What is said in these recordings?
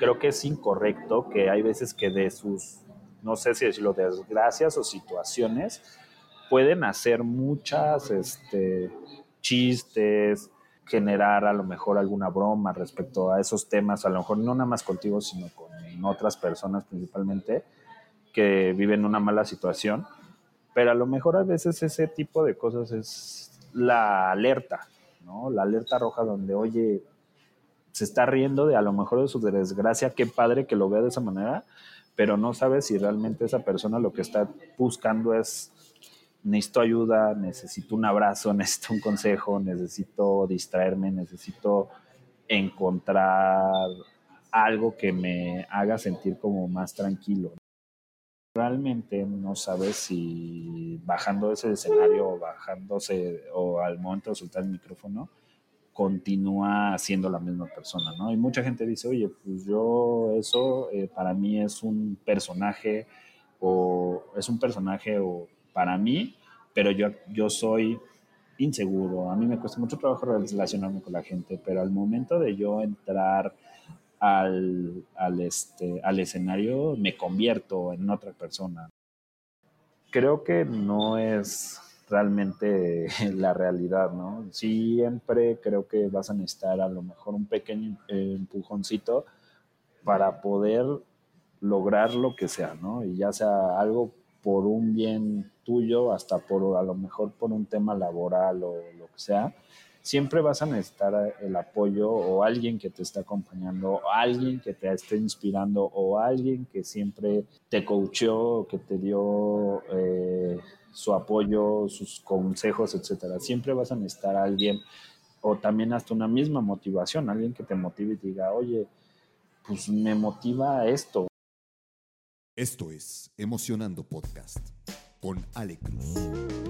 creo que es incorrecto que hay veces que de sus, no sé si decirlo, desgracias o situaciones, pueden hacer muchas este, chistes, generar a lo mejor alguna broma respecto a esos temas, a lo mejor no nada más contigo, sino con otras personas principalmente que viven una mala situación. Pero a lo mejor a veces ese tipo de cosas es la alerta, ¿no? La alerta roja donde, oye, se está riendo de a lo mejor de su desgracia, qué padre que lo vea de esa manera, pero no sabe si realmente esa persona lo que está buscando es necesito ayuda, necesito un abrazo, necesito un consejo, necesito distraerme, necesito encontrar algo que me haga sentir como más tranquilo. Realmente no sabes si bajando ese escenario o bajándose o al momento de soltar el micrófono, continúa siendo la misma persona, ¿no? Y mucha gente dice, oye, pues yo eso eh, para mí es un personaje o es un personaje o para mí, pero yo, yo soy inseguro, a mí me cuesta mucho trabajo relacionarme con la gente, pero al momento de yo entrar al, al, este, al escenario me convierto en otra persona. Creo que no es realmente la realidad, ¿no? Siempre creo que vas a necesitar a lo mejor un pequeño empujoncito para poder lograr lo que sea, ¿no? Y ya sea algo por un bien tuyo, hasta por a lo mejor por un tema laboral o lo que sea, siempre vas a necesitar el apoyo o alguien que te esté acompañando, alguien que te esté inspirando, o alguien que siempre te coacheó, que te dio eh, su apoyo, sus consejos, etcétera. Siempre vas a necesitar a alguien o también hasta una misma motivación, alguien que te motive y te diga, oye, pues me motiva esto. Esto es Emocionando Podcast con Ale Cruz.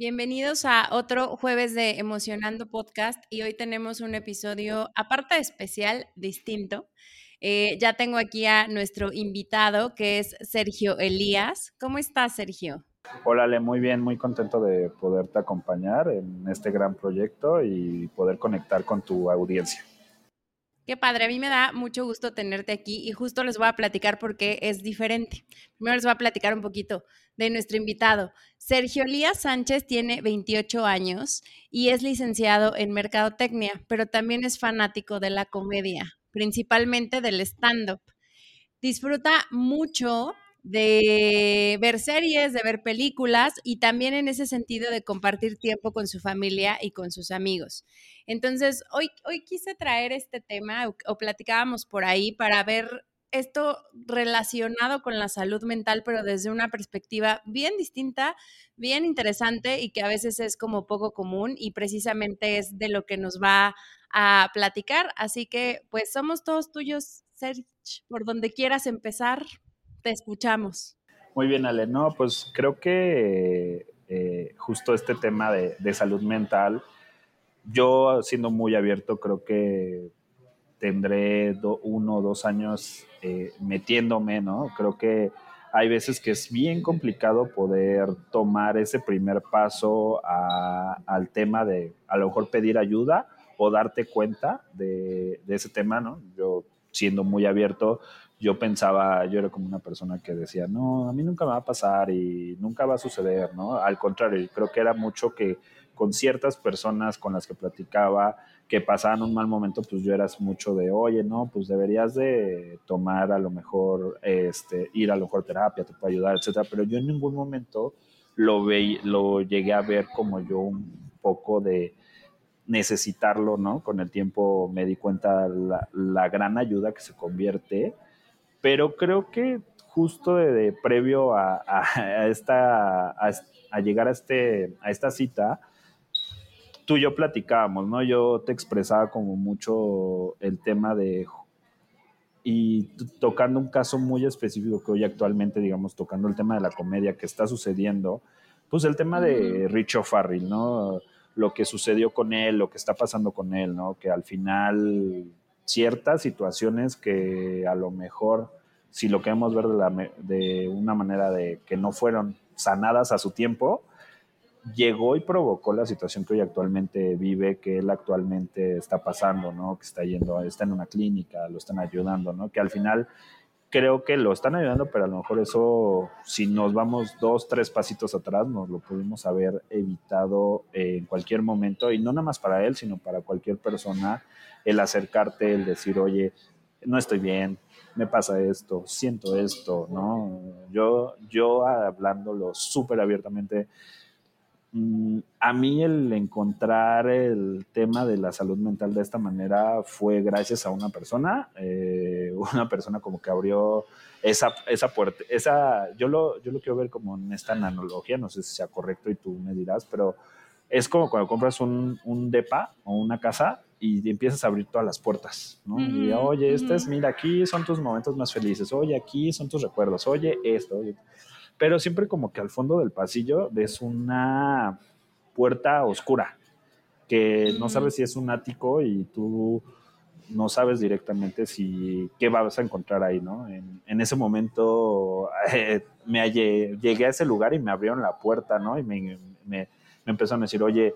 Bienvenidos a otro jueves de Emocionando Podcast y hoy tenemos un episodio aparte especial, distinto. Eh, ya tengo aquí a nuestro invitado que es Sergio Elías. ¿Cómo estás, Sergio? Hola, muy bien, muy contento de poderte acompañar en este gran proyecto y poder conectar con tu audiencia. Qué padre, a mí me da mucho gusto tenerte aquí y justo les voy a platicar por qué es diferente. Primero les voy a platicar un poquito de nuestro invitado. Sergio Lías Sánchez tiene 28 años y es licenciado en Mercadotecnia, pero también es fanático de la comedia, principalmente del stand-up. Disfruta mucho de ver series, de ver películas y también en ese sentido de compartir tiempo con su familia y con sus amigos. Entonces, hoy, hoy quise traer este tema o, platicábamos por ahí para ver esto relacionado con la salud mental, pero desde una perspectiva bien distinta, bien interesante y que a veces es como poco común y precisamente es de lo que nos va a platicar. Así que pues somos todos tuyos, Serge, por donde quieras empezar, te escuchamos. Muy bien, Ale. No, pues creo que eh, justo este tema de, salud mental, yo siendo muy abierto, creo que tendré uno o dos años eh, metiéndome, ¿no? Creo que hay veces que es bien complicado poder tomar ese primer paso a, al tema de a lo mejor pedir ayuda o darte cuenta de ese tema, ¿no? Yo siendo muy abierto, yo pensaba, yo era como una persona que decía, no, a mí nunca me va a pasar y nunca va a suceder, ¿no? Al contrario, creo que era mucho que con ciertas personas con las que platicaba que pasaban un mal momento, pues yo era mucho de, oye, no, pues deberías de tomar a lo mejor, este, ir a lo mejor terapia, te puede ayudar, etcétera, pero yo en ningún momento lo, ve, lo llegué a ver como yo un poco de, necesitarlo, ¿no? Con el tiempo me di cuenta la, la gran ayuda que se convierte, pero creo que justo de, de previo a, a, a esta, a, a, llegar a, este, a esta cita, tú y yo platicábamos, ¿no? Yo te expresaba como mucho el tema de y tocando un caso muy específico que hoy actualmente, digamos, tocando el tema de la comedia que está sucediendo, pues el tema de Richo Farrell, ¿no? Lo que sucedió con él, lo que está pasando con él, ¿no? Que al final ciertas situaciones que a lo mejor, si lo queremos ver de, la, de una manera de que no fueron sanadas a su tiempo, llegó y provocó la situación que hoy actualmente vive, que él actualmente está pasando, ¿no? Que está yendo, está en una clínica, lo están ayudando, ¿no? Que al final creo que lo están ayudando, pero a lo mejor eso, si nos vamos dos, tres pasitos atrás, nos lo pudimos haber evitado en cualquier momento, y no nada más para él, sino para cualquier persona, el acercarte, el decir, oye, no estoy bien, me pasa esto, siento esto, ¿no? Yo, yo hablándolo súper abiertamente, a mí el encontrar el tema de la salud mental de esta manera fue gracias a una persona, eh, una persona como que abrió esa, esa puerta, esa, yo lo, yo lo quiero ver como en esta analogía, no sé si sea correcto y tú me dirás, pero es como cuando compras un, un depa o una casa y empiezas a abrir todas las puertas, ¿no? y oye, este es, mira, aquí son tus momentos más felices, oye, aquí son tus recuerdos, oye, esto, oye pero siempre como que al fondo del pasillo ves una puerta oscura, que no sabes si es un ático y tú no sabes directamente si qué vas a encontrar ahí, ¿no? En, ese momento eh, me llegué a ese lugar y me abrieron la puerta, ¿no? Y me, me, me empezaron a decir, oye,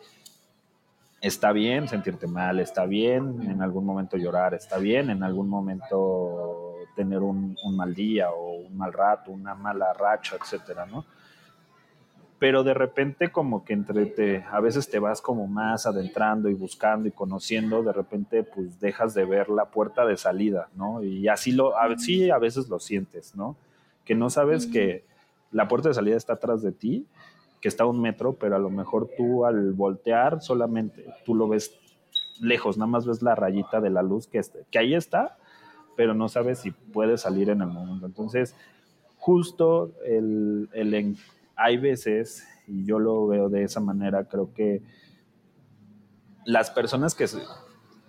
está bien sentirte mal, está bien en algún momento llorar, está bien en algún momento tener un, mal día o un mal rato, una mala racha, etcétera, ¿no? Pero de repente como que entre te, a veces te vas como más adentrando y buscando y conociendo, de repente pues dejas de ver la puerta de salida, ¿no? Y así lo, a, sí a veces lo sientes, ¿no? Que no sabes que la puerta de salida está atrás de ti, que está a un metro, pero a lo mejor tú al voltear solamente tú lo ves lejos, nada más ves la rayita de la luz que, que ahí está, pero no sabes si puede salir en el momento. Entonces, justo el, el, hay veces, y yo lo veo de esa manera, creo que las personas que...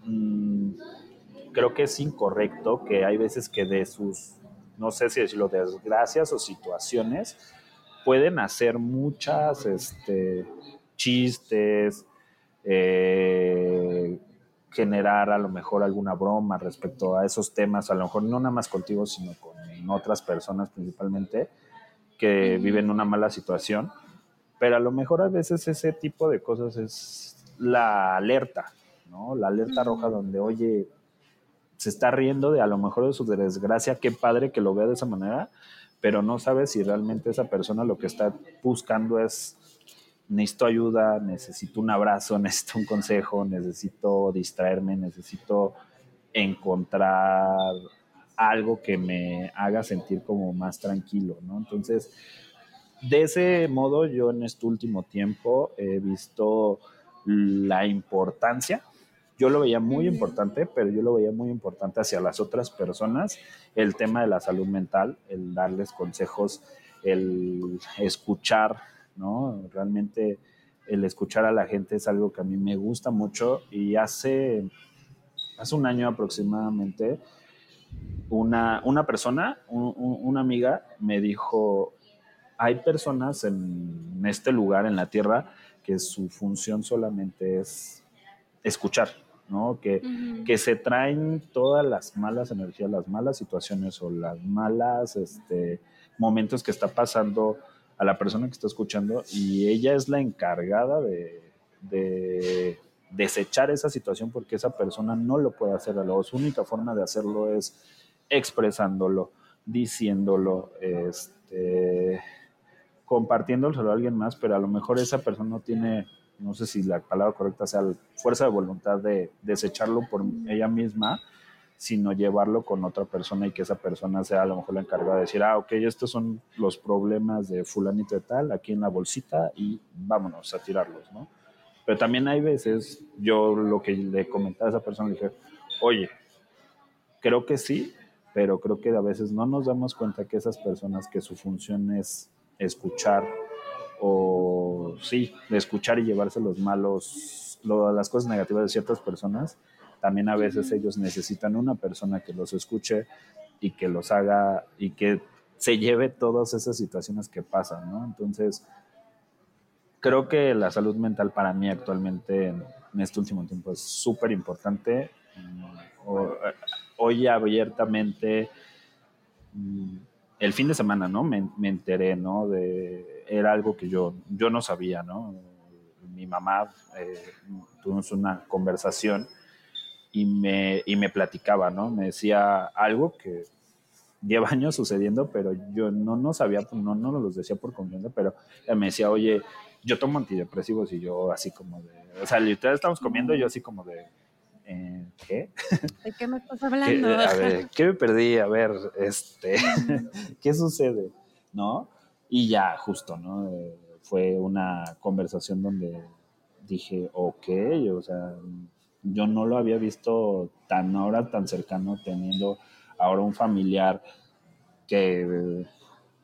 Mm, creo que es incorrecto que hay veces que de sus, no sé si decirlo, desgracias o situaciones, pueden hacer muchas este, chistes, eh, generar a lo mejor alguna broma respecto a esos temas, a lo mejor no nada más contigo, sino con otras personas principalmente que viven una mala situación. Pero a lo mejor a veces ese tipo de cosas es la alerta, ¿no? La alerta roja donde, oye, se está riendo de a lo mejor de su desgracia, qué padre que lo vea de esa manera, pero no sabe si realmente esa persona lo que está buscando es necesito ayuda, necesito un abrazo, necesito un consejo, necesito distraerme, necesito encontrar algo que me haga sentir como más tranquilo, ¿no? Entonces, de ese modo yo en este último tiempo he visto la importancia, yo lo veía muy importante, pero yo lo veía muy importante hacia las otras personas, el tema de la salud mental, el darles consejos, el escuchar ¿no? Realmente el escuchar a la gente es algo que a mí me gusta mucho y hace, hace un año aproximadamente una, una persona, una amiga me dijo, hay personas en este lugar, en la Tierra, que su función solamente es escuchar, ¿no? Que, que se traen todas las malas energías, las malas situaciones o las malas este, momentos que está pasando a la persona que está escuchando y ella es la encargada de, desechar esa situación porque esa persona no lo puede hacer. Su única forma de hacerlo es expresándolo, diciéndolo, este, compartiéndolo a alguien más, pero a lo mejor esa persona no tiene, no sé si la palabra correcta sea fuerza de voluntad de desecharlo por ella misma sino llevarlo con otra persona y que esa persona sea a lo mejor la encargada de decir, ah, ok, estos son los problemas de fulanito de tal, aquí en la bolsita y vámonos a tirarlos, ¿no? Pero también hay veces, yo lo que le comentaba a esa persona, le dije, oye, creo que sí, pero creo que a veces no nos damos cuenta que esas personas que su función es escuchar o sí, escuchar y llevarse los malos, las cosas negativas de ciertas personas, también a veces ellos necesitan una persona que los escuche y que los haga y que se lleve todas esas situaciones que pasan, ¿no? Entonces, creo que la salud mental para mí actualmente en, este último tiempo es súper importante. Hoy abiertamente, mm, el fin de semana, ¿no? Me, me, enteré, ¿no? De, era algo que yo, yo no sabía, ¿no? Mi mamá, eh, tuvimos una conversación y me, y me platicaba, ¿no? Me decía algo que lleva años sucediendo, pero yo no, no sabía, no, no los decía por confianza, pero me decía, oye, yo tomo antidepresivos y yo así como de, o sea, literal estamos comiendo yo así como de, eh, ¿qué? ¿De qué me estás hablando? a ver, ¿qué me perdí? A ver, este, ¿qué sucede? ¿No? Y ya, justo, ¿no? Eh, fue una conversación donde dije, ok, o sea, yo no lo había visto tan ahora, tan cercano, teniendo ahora un familiar que,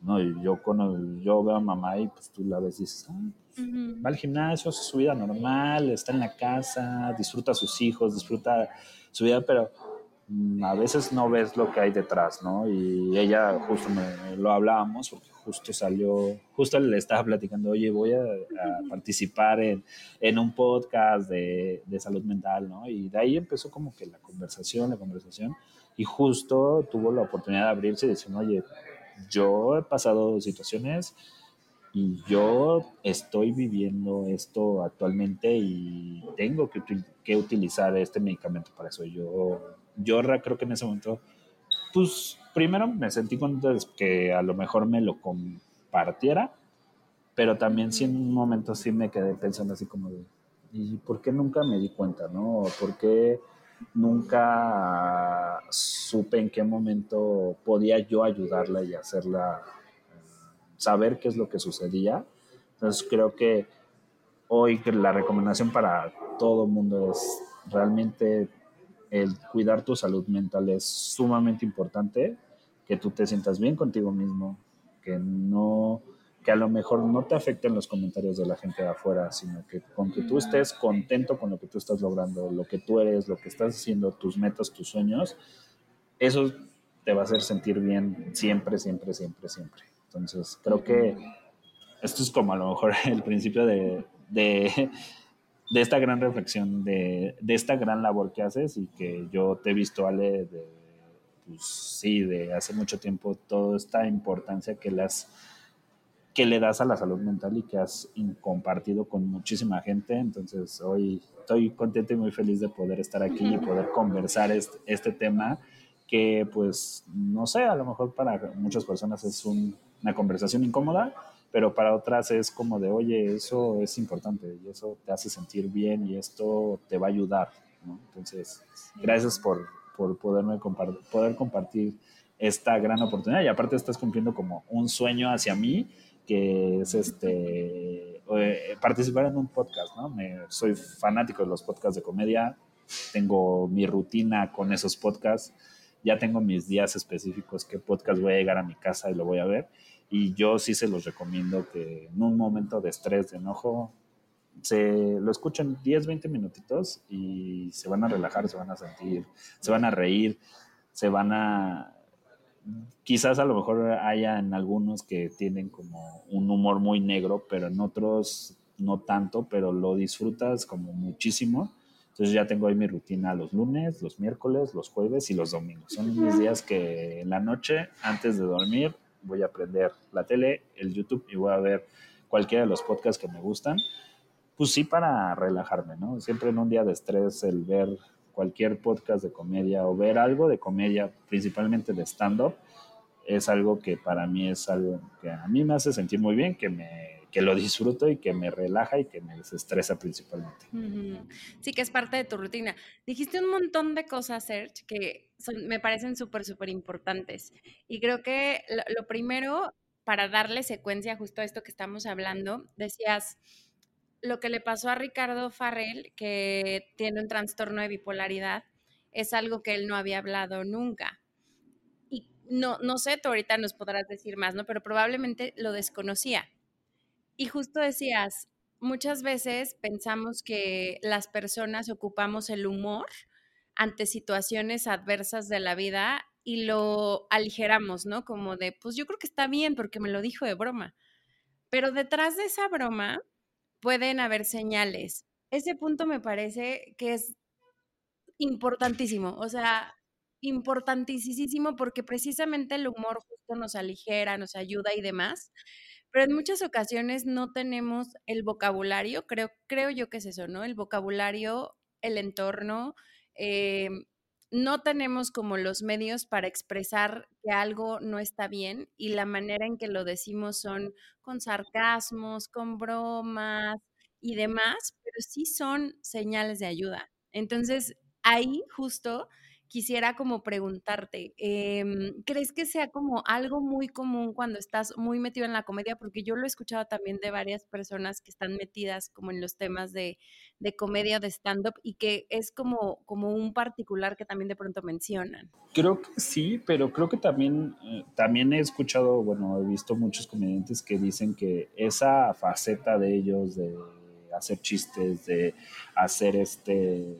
no, yo, con, yo veo a mamá y pues tú la ves y dices, ah, pues, va al gimnasio, hace su vida normal, está en la casa, disfruta a sus hijos, disfruta su vida, pero a veces no ves lo que hay detrás, ¿no? Y ella justo me, lo hablábamos porque justo salió, justo le estaba platicando, oye, voy a, participar en, en, un podcast de, de, salud mental, ¿no? Y de ahí empezó como que la conversación, la conversación, y justo tuvo la oportunidad de abrirse y decir, oye, yo he pasado situaciones y yo estoy viviendo esto actualmente y tengo que, que utilizar este medicamento para eso. Yo, yo creo que en ese momento, pues primero me sentí contento de que a lo mejor me lo compartiera, pero también sí en un momento sí me quedé pensando así como de, ¿y por qué nunca me di cuenta, no? ¿Por qué nunca supe en qué momento podía yo ayudarla y hacerla saber qué es lo que sucedía. Entonces creo que hoy la recomendación para todo mundo es realmente el cuidar tu salud mental es sumamente importante, que tú te sientas bien contigo mismo, que no que a lo mejor no te afecten los comentarios de la gente de afuera, sino que con que tú estés contento con lo que tú estás logrando, lo que tú eres, lo que estás haciendo, tus metas, tus sueños, eso te va a hacer sentir bien siempre, siempre, siempre, siempre. Entonces, creo que esto es como a lo mejor el principio de, de, de esta gran reflexión, de, de, esta gran labor que haces y que yo te he visto, Ale, de, pues sí, de hace mucho tiempo, toda esta importancia que le das a la salud mental y que has compartido con muchísima gente. Entonces, hoy estoy contento y muy feliz de poder estar aquí y poder conversar este, este tema que, pues, no sé, a lo mejor para muchas personas es una conversación incómoda, pero para otras es como de, oye, eso es importante y eso te hace sentir bien y esto te va a ayudar. Entonces, gracias por, por poderme poder compartir esta gran oportunidad y aparte estás cumpliendo como un sueño hacia mí que es este eh, participar en un podcast, ¿no? Me, soy fanático de los podcasts de comedia, tengo mi rutina con esos podcasts, ya tengo mis días específicos qué podcast voy a llegar a mi casa y lo voy a ver, y yo sí se los recomiendo que en un momento de estrés, de enojo, se lo escuchen 10, 20 minutitos y se van a relajar, se van a sentir, se van a reír, se van a quizás a lo mejor haya en algunos que tienen como un humor muy negro, pero en otros no tanto, pero lo disfrutas como muchísimo. Entonces ya tengo ahí mi rutina los lunes, los miércoles, los jueves y los domingos. Son mis días que en la noche, antes de dormir, voy a prender la tele, el YouTube y voy a ver cualquiera de los podcasts que me gustan. Pues sí, para relajarme, ¿no? Siempre en un día de estrés, el ver cualquier podcast de comedia o ver algo de comedia, principalmente de stand-up, es algo que para mí es algo que a mí me hace sentir muy bien, que, me, que lo disfruto y que me relaja y que me desestresa principalmente. Sí, que es parte de tu rutina. Dijiste un montón de cosas, Serge, que me parecen súper, súper importantes. Y creo que lo primero, para darle secuencia justo a esto que estamos hablando, decías lo que le pasó a Ricardo Farrell, que tiene un trastorno de bipolaridad, es algo que él no había hablado nunca. Y no, no sé, tú ahorita nos podrás decir más, ¿no? Pero probablemente lo desconocía. Y justo decías, muchas veces pensamos que las personas ocupamos el humor ante situaciones adversas de la vida y lo aligeramos, ¿no? Como de, pues yo creo que está bien porque me lo dijo de broma. Pero detrás de esa broma pueden haber señales. Ese punto me parece que es importantísimo, o sea, importantísimo porque precisamente el humor justo nos aligera, nos ayuda y demás, pero en muchas ocasiones no tenemos el vocabulario, creo, creo yo que es eso, ¿no? El vocabulario, el entorno, eh, no tenemos como los medios para expresar que algo no está bien y la manera en que lo decimos son con sarcasmos, con bromas y demás, pero sí son señales de ayuda. Entonces, ahí justo quisiera como preguntarte, em, ¿crees que sea como algo muy común cuando estás muy metido en la comedia? Porque yo lo he escuchado también de varias personas que están metidas como en los temas de, de comedia, de stand-up, y que es como, como un particular que también de pronto mencionan. Creo que sí, pero creo que también, eh, también he escuchado, bueno, he visto muchos comediantes que dicen que esa faceta de ellos de hacer chistes, de hacer este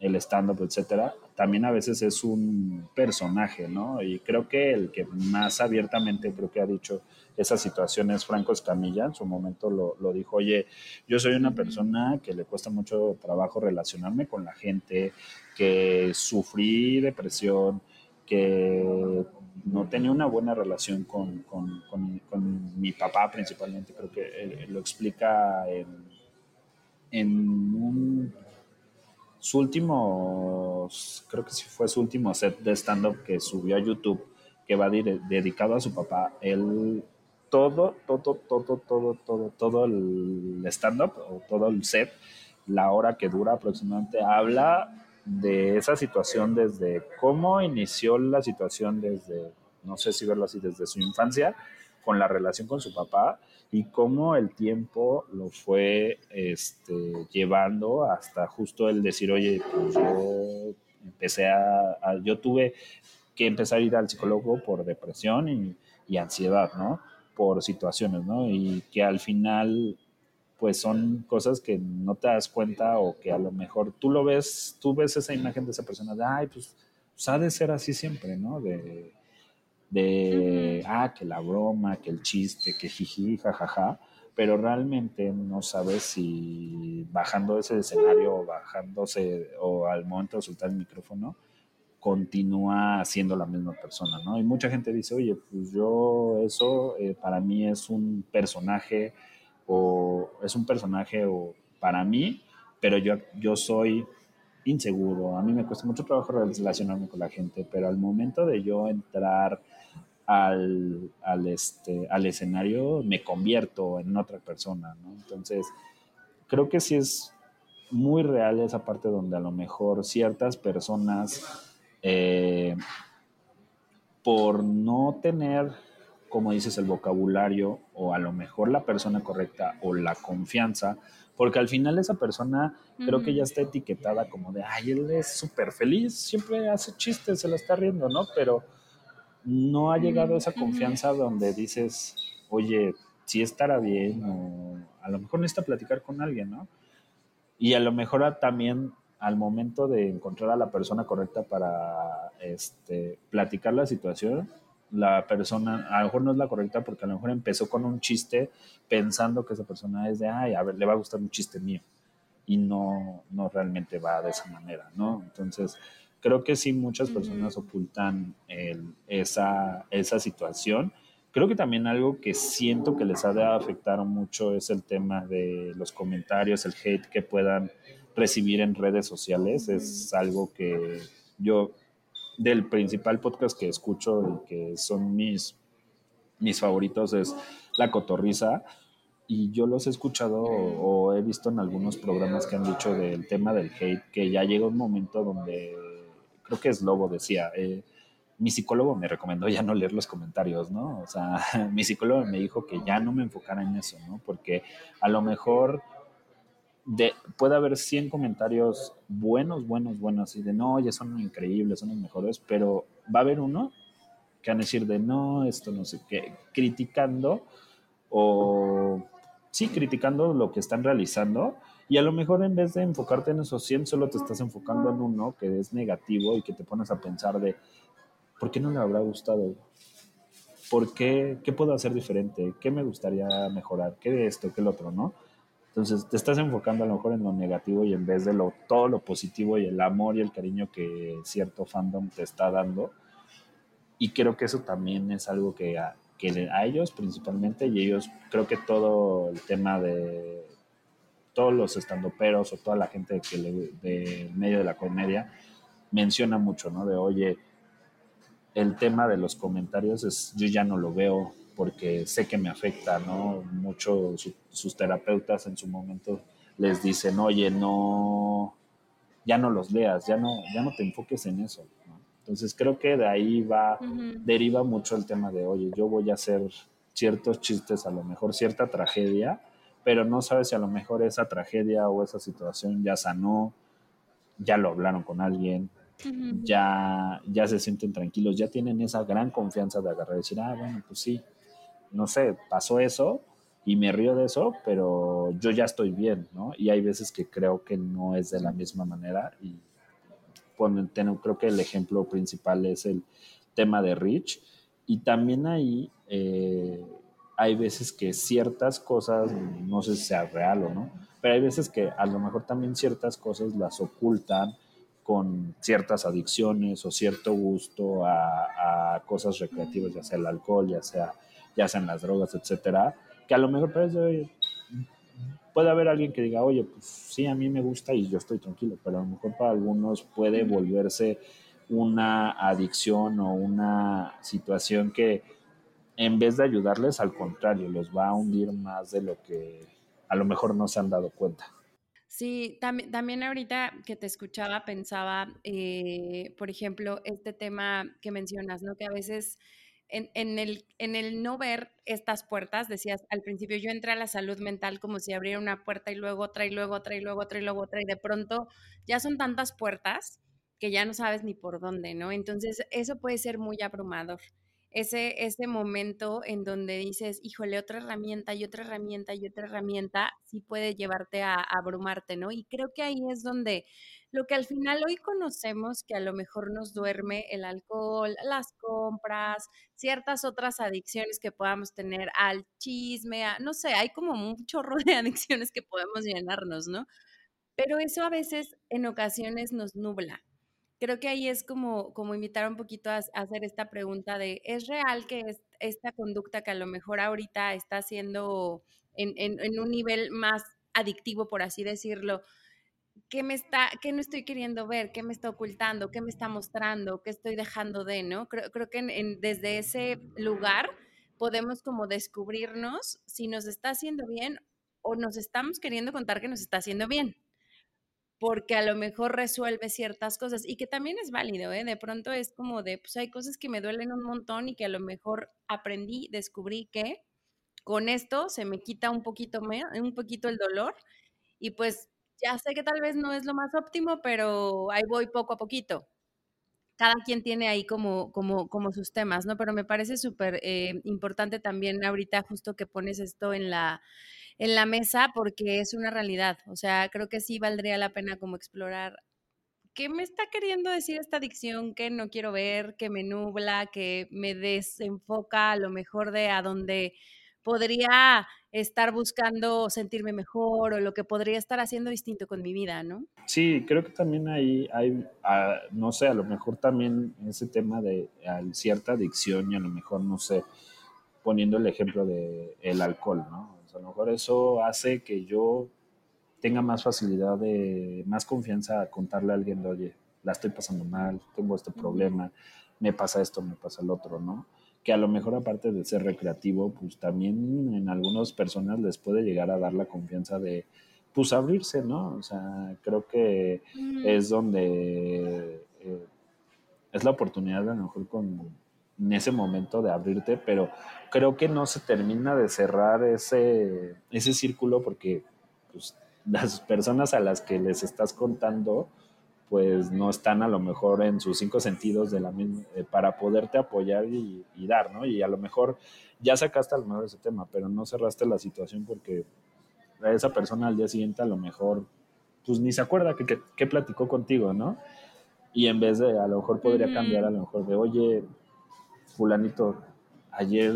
el stand-up, etcétera, también a veces es un personaje, ¿no? Y creo que el que más abiertamente creo que ha dicho esa situación es Franco Escamilla, en su momento lo, lo, dijo, oye, yo soy una persona que le cuesta mucho trabajo relacionarme con la gente, que sufrí depresión, que no tenía una buena relación con, con, con, con mi papá principalmente, creo que lo explica en, en un su último, creo que sí fue su último set de stand-up que subió a YouTube, que va dedicado a su papá. Él, todo, todo, todo, todo, todo, todo el stand-up o todo el set, la hora que dura aproximadamente, habla de esa situación desde cómo inició la situación desde, no sé si verlo así, desde su infancia, con la relación con su papá y cómo el tiempo lo fue este, llevando hasta justo el decir, oye, pues yo empecé a, yo tuve que empezar a ir al psicólogo por depresión y, y, ansiedad, ¿no? Por situaciones, ¿no? Y que al final, pues son cosas que no te das cuenta o que a lo mejor tú lo ves, tú ves esa imagen de esa persona de, ay, pues, pues ha de ser así siempre, ¿no? De, de, ah, que la broma, que el chiste, que jiji, jajaja, pero realmente no sabes si bajando ese escenario o bajándose o al momento de soltar el micrófono, continúa siendo la misma persona, ¿no? Y mucha gente dice, oye, pues yo eso eh, para mí es un personaje o es un personaje o para mí, pero yo, yo soy inseguro, a mí me cuesta mucho trabajo relacionarme con la gente, pero al momento de yo entrar al, al, este, al escenario, me convierto en otra persona, ¿no? Entonces, creo que sí es muy real esa parte donde a lo mejor ciertas personas, eh, por no tener, como dices, el vocabulario o a lo mejor la persona correcta o la confianza, porque al final esa persona creo que ya está etiquetada como de, ay, él es súper feliz, siempre hace chistes, se lo está riendo, ¿no? Pero no ha llegado esa confianza donde dices, oye, si estará bien o a lo mejor necesita platicar con alguien, ¿no? Y a lo mejor también al momento de encontrar a la persona correcta para este, platicar la situación, la persona a lo mejor no es la correcta porque a lo mejor empezó con un chiste pensando que esa persona es de, ay, a ver, le va a gustar un chiste mío. Y no, no realmente va de esa manera, ¿no? Entonces, Creo que sí, muchas personas ocultan esa, esa situación. Creo que también algo que siento que les ha de afectar mucho es el tema de los comentarios, el hate que puedan recibir en redes sociales. Es algo que yo, del principal podcast que escucho y que son mis, mis favoritos, es La Cotorriza. Y yo los he escuchado o he visto en algunos programas que han dicho del tema del hate, que ya llega un momento donde creo que es Lobo decía, eh, mi psicólogo me recomendó ya no leer los comentarios, ¿no? O sea, mi psicólogo me dijo que ya no me enfocara en eso, ¿no? Porque a lo mejor de, puede haber 100 comentarios buenos, buenos, buenos, y de no, ya son increíbles, son los mejores, pero va a haber uno que van a decir de no, esto no sé qué, criticando o sí, criticando lo que están realizando Y a lo mejor en vez de enfocarte en esos 100, solo te estás enfocando en uno que es negativo y que te pones a pensar de, ¿por qué no le habrá gustado? ¿Por qué? ¿Qué puedo hacer diferente? ¿Qué me gustaría mejorar? ¿Qué de esto? ¿Qué el otro? ¿No? Entonces te estás enfocando a lo mejor en lo negativo y en vez de lo, todo lo positivo y el amor y el cariño que cierto fandom te está dando. Y creo que eso también es algo que a, que a ellos principalmente y ellos creo que todo el tema de todos los estandoperos o toda la gente que del medio de la comedia menciona mucho, ¿no? De, oye, el tema de los comentarios es, yo ya no lo veo porque sé que me afecta, ¿no? Mucho sus terapeutas en su momento les dicen, oye, no, ya no los leas, ya no, ya no te enfoques en eso, Entonces creo que de ahí va, deriva mucho el tema de, oye, yo voy a hacer ciertos chistes, a lo mejor cierta tragedia, pero no sabes si a lo mejor esa tragedia o esa situación ya sanó, ya lo hablaron con alguien, ya, ya se sienten tranquilos, ya tienen esa gran confianza de agarrar y decir, ah, bueno, pues sí, no sé, pasó eso y me río de eso, pero yo ya estoy bien, ¿no? Y hay veces que creo que no es de la misma manera y ponen, creo que el ejemplo principal es el tema de Rich y también ahí... Eh, hay veces que ciertas cosas, no sé si sea real o no, pero hay veces que a lo mejor también ciertas cosas las ocultan con ciertas adicciones o cierto gusto a, cosas recreativas, ya sea el alcohol, ya sea ya sean las drogas, etcétera, que a lo mejor puede, puede haber alguien que diga, oye, pues sí, a mí me gusta y yo estoy tranquilo, pero a lo mejor para algunos puede volverse una adicción o una situación que en vez de ayudarles, al contrario, los va a hundir más de lo que a lo mejor no se han dado cuenta. Sí, también, también ahorita que te escuchaba pensaba, eh, por ejemplo, este tema que mencionas, ¿no? Que a veces en, en, el, en el no ver estas puertas, decías al principio, yo entré a la salud mental como si abriera una puerta y luego otra y luego otra y luego otra y luego otra y de pronto ya son tantas puertas que ya no sabes ni por dónde, ¿no? Entonces eso puede ser muy abrumador ese, ese momento en donde dices, híjole, otra herramienta y otra herramienta y otra herramienta, sí puede llevarte a, abrumarte, ¿no? Y creo que ahí es donde lo que al final hoy conocemos que a lo mejor nos duerme el alcohol, las compras, ciertas otras adicciones que podamos tener al chisme, no sé, hay como un chorro de adicciones que podemos llenarnos, ¿no? Pero eso a veces en ocasiones nos nubla creo que ahí es como, como invitar un poquito a, hacer esta pregunta de, ¿es real que esta conducta que a lo mejor ahorita está haciendo en, en, un nivel más adictivo, por así decirlo, ¿qué, me está, qué no estoy queriendo ver? ¿Qué me está ocultando? ¿Qué me está mostrando? ¿Qué estoy dejando de? ¿no? Creo, creo que desde ese lugar podemos como descubrirnos si nos está haciendo bien o nos estamos queriendo contar que nos está haciendo bien porque a lo mejor resuelve ciertas cosas y que también es válido, ¿eh? De pronto es como de, pues hay cosas que me duelen un montón y que a lo mejor aprendí, descubrí que con esto se me quita un poquito, un poquito el dolor y pues ya sé que tal vez no es lo más óptimo, pero ahí voy poco a poquito. Cada quien tiene ahí como, como, como sus temas, ¿no? Pero me parece súper eh, importante también ahorita justo que pones esto en la, en la mesa porque es una realidad. O sea, creo que sí valdría la pena como explorar qué me está queriendo decir esta adicción que no quiero ver, que me nubla, que me desenfoca a lo mejor de a donde podría estar buscando sentirme mejor o lo que podría estar haciendo distinto con mi vida, ¿no? Sí, creo que también hay, hay ah, no sé, a lo mejor también ese tema de cierta adicción y a lo mejor, no sé, poniendo el ejemplo del el alcohol, ¿no? A lo mejor eso hace que yo tenga más facilidad de, más confianza a contarle a alguien, de, oye, la estoy pasando mal, tengo este problema, me pasa esto, me pasa el otro, ¿no? Que a lo mejor aparte de ser recreativo, pues también en algunas personas les puede llegar a dar la confianza de, pues abrirse, ¿no? O sea, creo que es donde eh, es la oportunidad a lo mejor con en ese momento de abrirte, pero creo que no se termina de cerrar ese, ese círculo porque pues, las personas a las que les estás contando pues no están a lo mejor en sus cinco sentidos de la eh, para poderte apoyar y, dar, ¿no? Y a lo mejor ya sacaste a lo mejor ese tema, pero no cerraste la situación porque esa persona al día siguiente a lo mejor, pues ni se acuerda que, que, platicó contigo, ¿no? Y en vez de, a lo mejor podría cambiar, a lo mejor de, oye, fulanito, ayer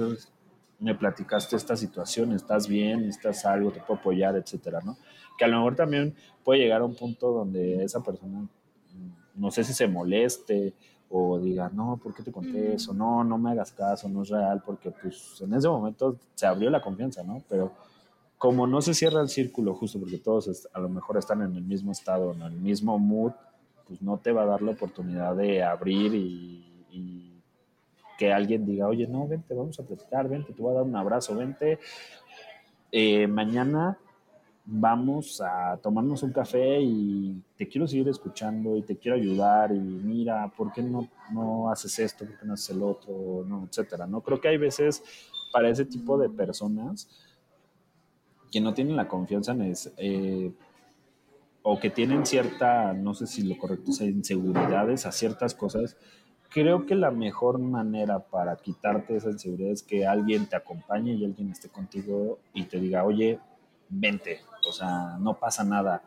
me platicaste esta situación, estás bien, estás algo, te puedo apoyar, etcétera, ¿no? Que a lo mejor también puede llegar a un punto donde esa persona, no sé si se moleste o diga, no, ¿por qué te conté eso? No, no me hagas caso, no es real, porque pues en ese momento se abrió la confianza, ¿no? Pero como no se cierra el círculo justo porque todos a lo mejor están en el mismo estado, en el mismo mood, pues no te va a dar la oportunidad de abrir y que alguien diga, oye, no, vente, vamos a platicar, vente, te voy a dar un abrazo, vente. Eh, mañana vamos a tomarnos un café y te quiero seguir escuchando y te quiero ayudar y mira, ¿por qué no, no haces esto? ¿Por qué no haces el otro? No, etcétera, ¿no? Creo que hay veces para ese tipo de personas que no tienen la confianza en eh, o que tienen cierta, no sé si lo correcto es inseguridades a ciertas cosas, creo que la mejor manera para quitarte esa inseguridad es que alguien te acompañe y alguien esté contigo y te diga, oye, vente, o sea, no pasa nada,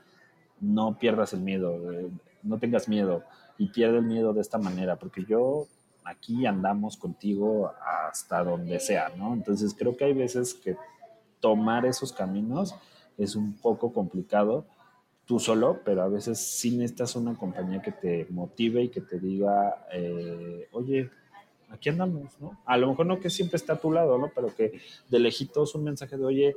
no pierdas el miedo, eh, no tengas miedo y pierde el miedo de esta manera, porque yo aquí andamos contigo hasta donde sea, ¿no? Entonces creo que hay veces que tomar esos caminos es un poco complicado tú solo, pero a veces sí necesitas una compañía que te motive y que te diga, eh, oye, aquí andamos, ¿no? A lo mejor no que siempre está a tu lado, ¿no? Pero que de lejitos un mensaje de, oye,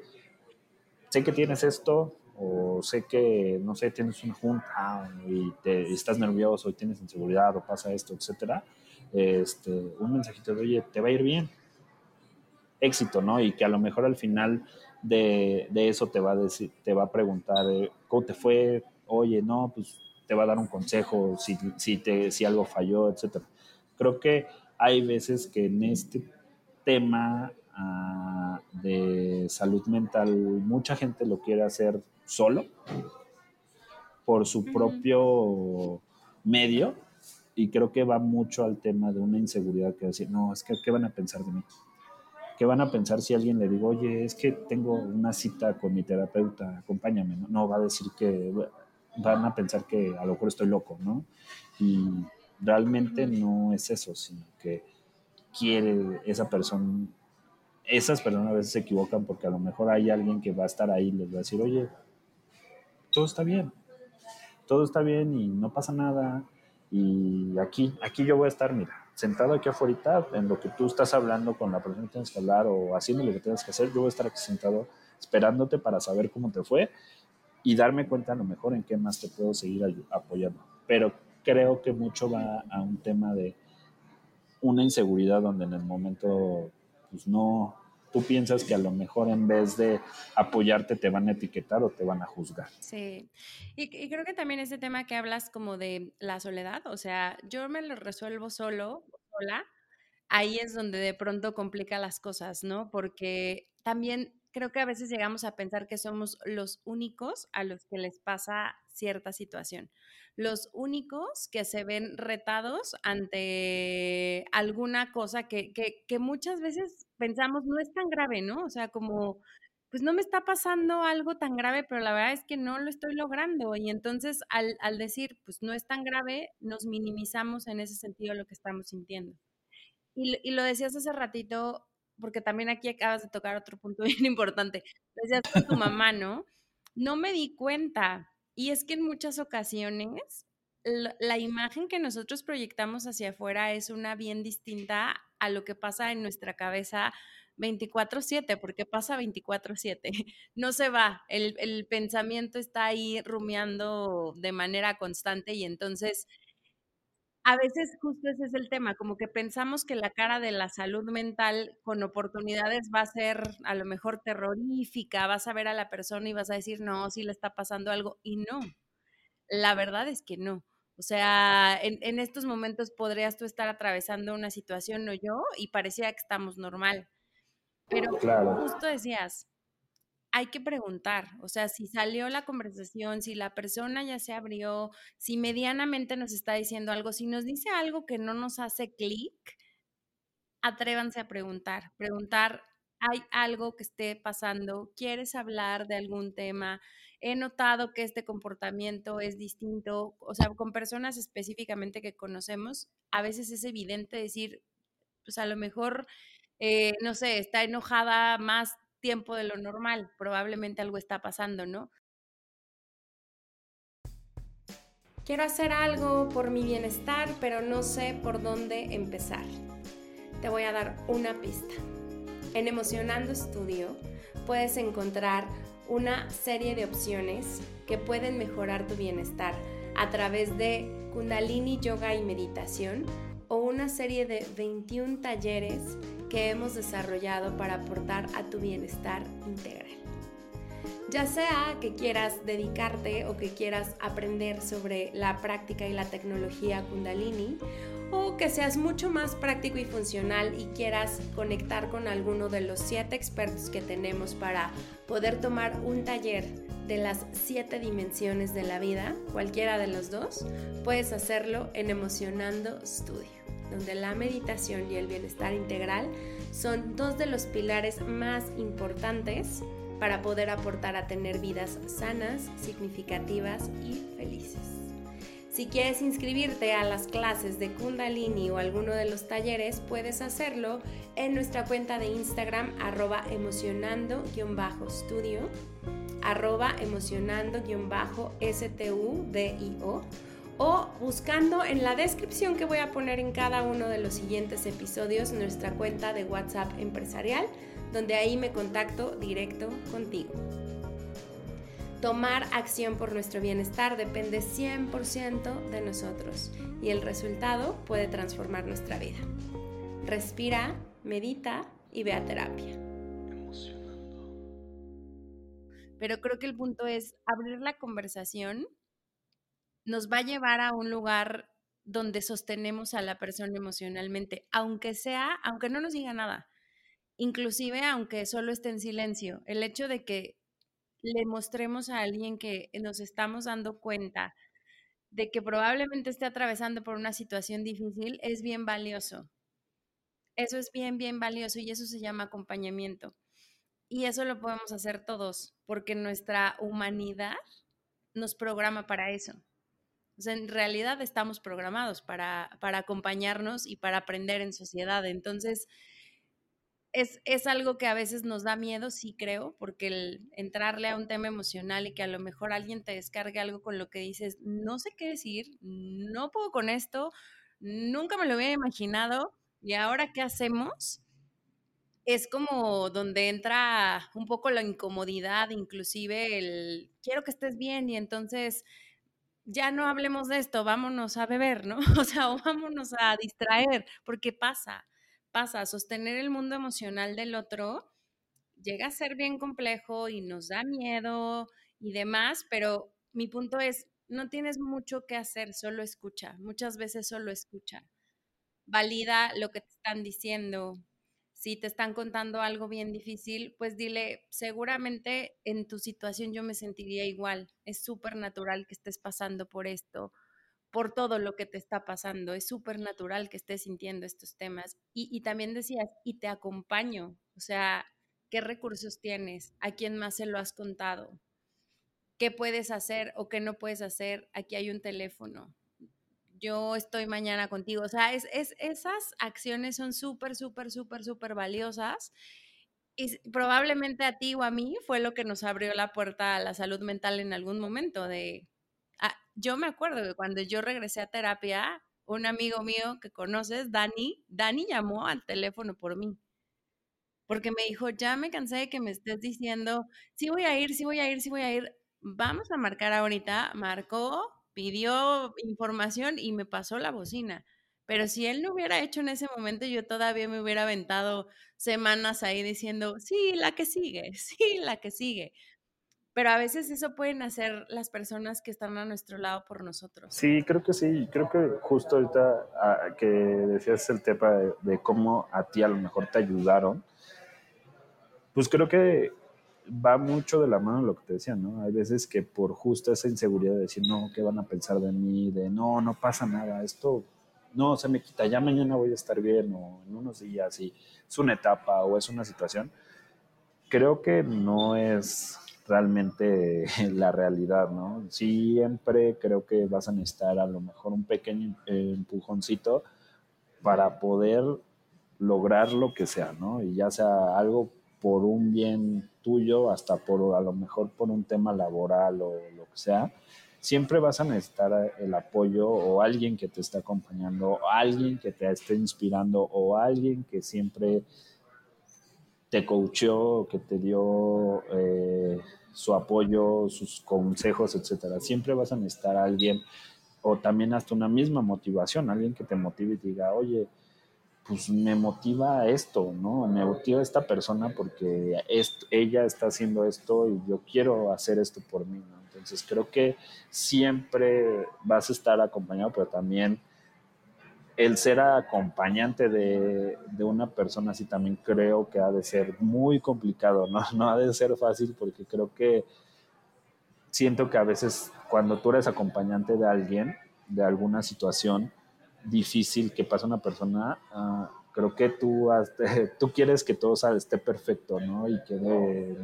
sé que tienes esto, o sé que, no sé, tienes una junta y te, estás nervioso y tienes inseguridad o pasa esto, etcétera. Este, un mensajito de, oye, te va a ir bien. Éxito, ¿no? Y que a lo mejor al final de, eso te va a decir, te va a preguntar eh, cómo te fue, oye, no, pues te va a dar un consejo si, si, te, si algo falló, etcétera. Creo que hay veces que en este tema ah, de salud mental mucha gente lo quiere hacer solo por su propio medio y creo que va mucho al tema de una inseguridad que decir, no, es que ¿qué van a pensar de mí? ¿Qué van a pensar si alguien le digo, oye, es que tengo una cita con mi terapeuta, acompáñame? No, no va a decir que van a pensar que a lo mejor estoy loco, ¿no? Y realmente no es eso, sino que quiere esa persona, esas personas a veces se equivocan porque a lo mejor hay alguien que va a estar ahí y les va a decir, oye, todo está bien, todo está bien y no pasa nada. Y aquí, aquí yo voy a estar, mira, sentado aquí afuera, en lo que tú estás hablando con la persona que tienes que hablar o haciendo lo que tienes que hacer, yo voy a estar aquí sentado esperándote para saber cómo te fue y darme cuenta a lo mejor en qué más te puedo seguir apoyando. Pero creo que mucho va a un tema de una inseguridad donde en el momento pues no, tú piensas que a lo mejor en vez de apoyarte te van a etiquetar o te van a juzgar. Sí, y, creo que también ese tema que hablas como de la soledad, o sea, yo me lo resuelvo solo, sola, ahí es donde de pronto complica las cosas, ¿no? Porque también creo que a veces llegamos a pensar que somos los únicos a los que les pasa cierta situación los únicos que se ven retados ante alguna cosa que, muchas veces pensamos no es tan grave, ¿no? O sea, como, pues no me está pasando algo tan grave, pero la verdad es que no lo estoy logrando. Y entonces al, al decir, pues no es tan grave, nos minimizamos en ese sentido lo que estamos sintiendo. Y, y lo decías hace ratito, porque también aquí acabas de tocar otro punto bien importante. Decías con tu mamá, ¿no? No me di cuenta y es que en muchas ocasiones la, imagen que nosotros proyectamos hacia afuera es una bien distinta a lo que pasa en nuestra cabeza 24/7, porque pasa 24/7, no se va, el, el, pensamiento está ahí rumiando de manera constante y entonces a veces justo ese es el tema, como que pensamos que la cara de la salud mental con oportunidades va a ser a lo mejor terrorífica, vas a ver a la persona y vas a decir, no, sí le está pasando algo, y no, la verdad es que no. O sea, en, estos momentos podrías tú estar atravesando una situación o yo y parecía que estamos normal. Pero justo decías, hay que preguntar, o sea, si salió la conversación, si la persona ya se abrió, si medianamente nos está diciendo algo, si nos dice algo que no nos hace clic, atrévanse a preguntar. Preguntar, hay algo que esté pasando, quieres hablar de algún tema, he notado que este comportamiento es distinto, o sea, con personas específicamente que conocemos, a veces es evidente decir, pues a lo mejor, eh, no sé, está enojada más tiempo de lo normal, probablemente algo está pasando, ¿no? Quiero hacer algo por mi bienestar, pero no sé por dónde empezar. Te voy a dar una pista. En Emocionando Studio puedes encontrar una serie de opciones que pueden mejorar tu bienestar a través de Kundalini Yoga y Meditación o una serie de 21 talleres que hemos desarrollado para aportar a tu bienestar integral. Ya sea que quieras dedicarte o que quieras aprender sobre la práctica y la tecnología Kundalini o que seas mucho más práctico y funcional y quieras conectar con alguno de los siete expertos que tenemos para poder tomar un taller de las siete dimensiones de la vida, cualquiera de los dos, puedes hacerlo en Emocionando Studio, donde la meditación y el bienestar integral son dos de los pilares más importantes para poder aportar a tener vidas sanas, significativas y felices. Si quieres inscribirte a las clases de Kundalini o alguno de los talleres, puedes hacerlo en nuestra cuenta de Instagram arroba emocionando-studio arroba emocionando-studio o buscando en la descripción que voy a poner en cada uno de los siguientes episodios nuestra cuenta de WhatsApp empresarial, donde ahí me contacto directo contigo. Tomar acción por nuestro bienestar depende 100% de nosotros y el resultado puede transformar nuestra vida. Respira, medita y ve a terapia. Pero creo que el punto es abrir la conversación nos va a llevar a un lugar donde sostenemos a la persona emocionalmente, aunque sea, aunque no nos diga nada, inclusive aunque solo esté en silencio. El hecho de que le mostremos a alguien que nos estamos dando cuenta de que probablemente esté atravesando por una situación difícil es bien valioso. Eso es bien, bien valioso y eso se llama acompañamiento. Y eso lo podemos hacer todos, porque nuestra humanidad nos programa para eso. O sea, en realidad estamos programados para, para acompañarnos y para aprender en sociedad. Entonces, es, algo que a veces nos da miedo, sí creo, porque el entrarle a un tema emocional y que a lo mejor alguien te descargue algo con lo que dices, no sé qué decir, no puedo con esto, nunca me lo había imaginado y ahora qué hacemos, es como donde entra un poco la incomodidad, inclusive el quiero que estés bien y entonces ya no hablemos de esto, vámonos a beber, ¿no? O sea, vámonos a distraer, porque pasa pasa, sostener el mundo emocional del otro llega a ser bien complejo y nos da miedo y demás, pero mi punto es, no tienes mucho que hacer, solo escucha, muchas veces solo escucha. Valida lo que te están diciendo. Si te están contando algo bien difícil, pues dile, seguramente en tu situación yo me sentiría igual. Es súper natural que estés pasando por esto por todo lo que te está pasando. Es súper natural que estés sintiendo estos temas. Y, también decías, y te acompaño, o sea, ¿qué recursos tienes? ¿A quién más se lo has contado? ¿Qué puedes hacer o qué no puedes hacer? Aquí hay un teléfono. Yo estoy mañana contigo. O sea, es, esas acciones son súper, súper, súper, súper valiosas. Y probablemente a ti o a mí fue lo que nos abrió la puerta a la salud mental en algún momento de Ah, yo me acuerdo que cuando yo regresé a terapia, un amigo mío que conoces, Dani, Dani llamó al teléfono por mí. Porque me dijo, ya me cansé de que me estés diciendo, sí voy a ir, sí voy a ir, sí voy a ir. Vamos a marcar ahorita. Marcó, pidió información y me pasó la bocina. Pero si él no hubiera hecho en ese momento, yo todavía me hubiera aventado semanas ahí diciendo, sí, la que sigue, sí, la que sigue pero a veces eso pueden hacer las personas que están a nuestro lado por nosotros. Sí, creo que sí, creo que justo ahorita ah, que decías el tema de, cómo a ti a lo mejor te ayudaron, pues creo que va mucho de la mano lo que te decía, ¿no? Hay veces que por justo esa inseguridad de decir, no, ¿qué van a pensar de mí? De, no, no pasa nada, esto no se me quita, ya mañana voy a estar bien o en unos días y es una etapa o es una situación creo que no es realmente la realidad, ¿no? Siempre creo que vas a necesitar a lo mejor un pequeño eh, empujoncito para poder lograr lo que sea, ¿no? Y ya sea algo por un bien tuyo, hasta por a lo mejor por un tema laboral o lo que sea, siempre vas a necesitar el apoyo o alguien que te esté acompañando, o alguien que te esté inspirando o alguien que siempre te coacheó, que te dio eh, su apoyo, sus consejos, etcétera. Siempre vas a necesitar a alguien o también hasta una misma motivación, alguien que te motive y diga, oye, pues me motiva esto, ¿no? Me motiva esta persona porque ella está haciendo esto y yo quiero hacer esto por mí, ¿no? Entonces creo que siempre vas a estar acompañado, pero también el ser acompañante de, una persona así también creo que ha de ser muy complicado, ¿no? No ha de ser fácil porque creo que siento que a veces cuando tú eres acompañante de alguien, de alguna situación difícil que pasa una persona, uh, creo que tú, tú quieres que todo esté perfecto, ¿no? Y que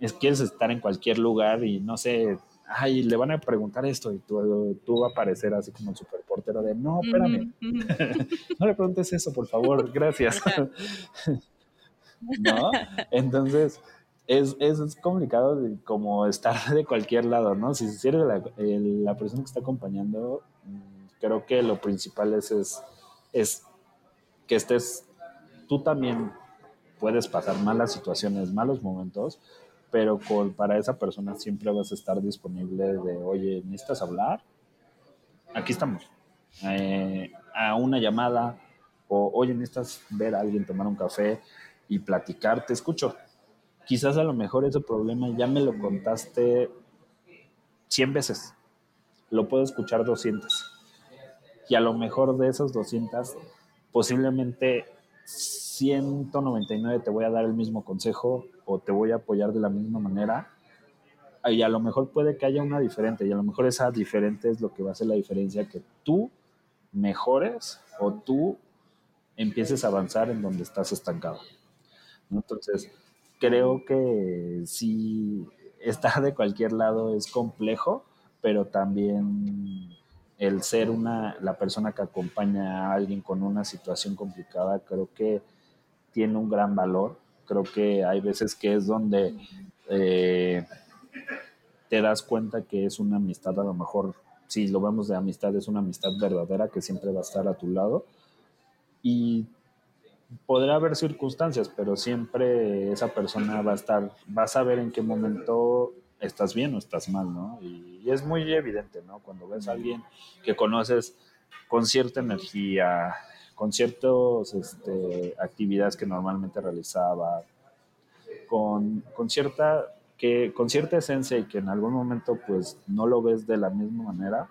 es, quieres estar en cualquier lugar y no sé, ay, le van a preguntar esto y tú, tú vas a aparecer así como el superportero de, no, espérame, no le preguntes eso, por favor, gracias. ¿No? Entonces, es, es, complicado como estar de cualquier lado, ¿no? Si, eres la, la persona que está acompañando, mm, creo que lo principal es, es, es que estés, tú también puedes pasar malas situaciones, malos momentos, pero para esa persona siempre vas a estar disponible de, oye, ¿necesitas hablar? Aquí estamos. Eh, a una llamada o, oye, necesitas ver a alguien tomar un café y platicar, te escucho. Quizás a lo mejor ese problema ya me lo contaste 100 veces, lo puedo escuchar 200. Y a lo mejor de esas 200, posiblemente 199 te voy a dar el mismo consejo o te voy a apoyar de la misma manera. Y a lo mejor puede que haya una diferente y a lo mejor esa diferente es lo que va a hacer la diferencia que tú mejores o tú empieces a avanzar en donde estás estancado. Entonces, creo que si estar de cualquier lado es complejo, pero también el ser una, la persona que acompaña a alguien con una situación complicada, creo que tiene un gran valor. Creo que hay veces que es donde eh, te das cuenta que es una amistad, a lo mejor, si lo vemos de amistad, es una amistad verdadera que siempre va a estar a tu lado. Y podrá haber circunstancias, pero siempre esa persona va a estar, va a saber en qué momento estás bien o estás mal, ¿no? Y, es muy evidente, ¿no? Cuando ves a alguien que conoces con cierta energía, con ciertas este, actividades que normalmente realizaba, con, con, cierta, que, con cierta esencia y que en algún momento pues no lo ves de la misma manera,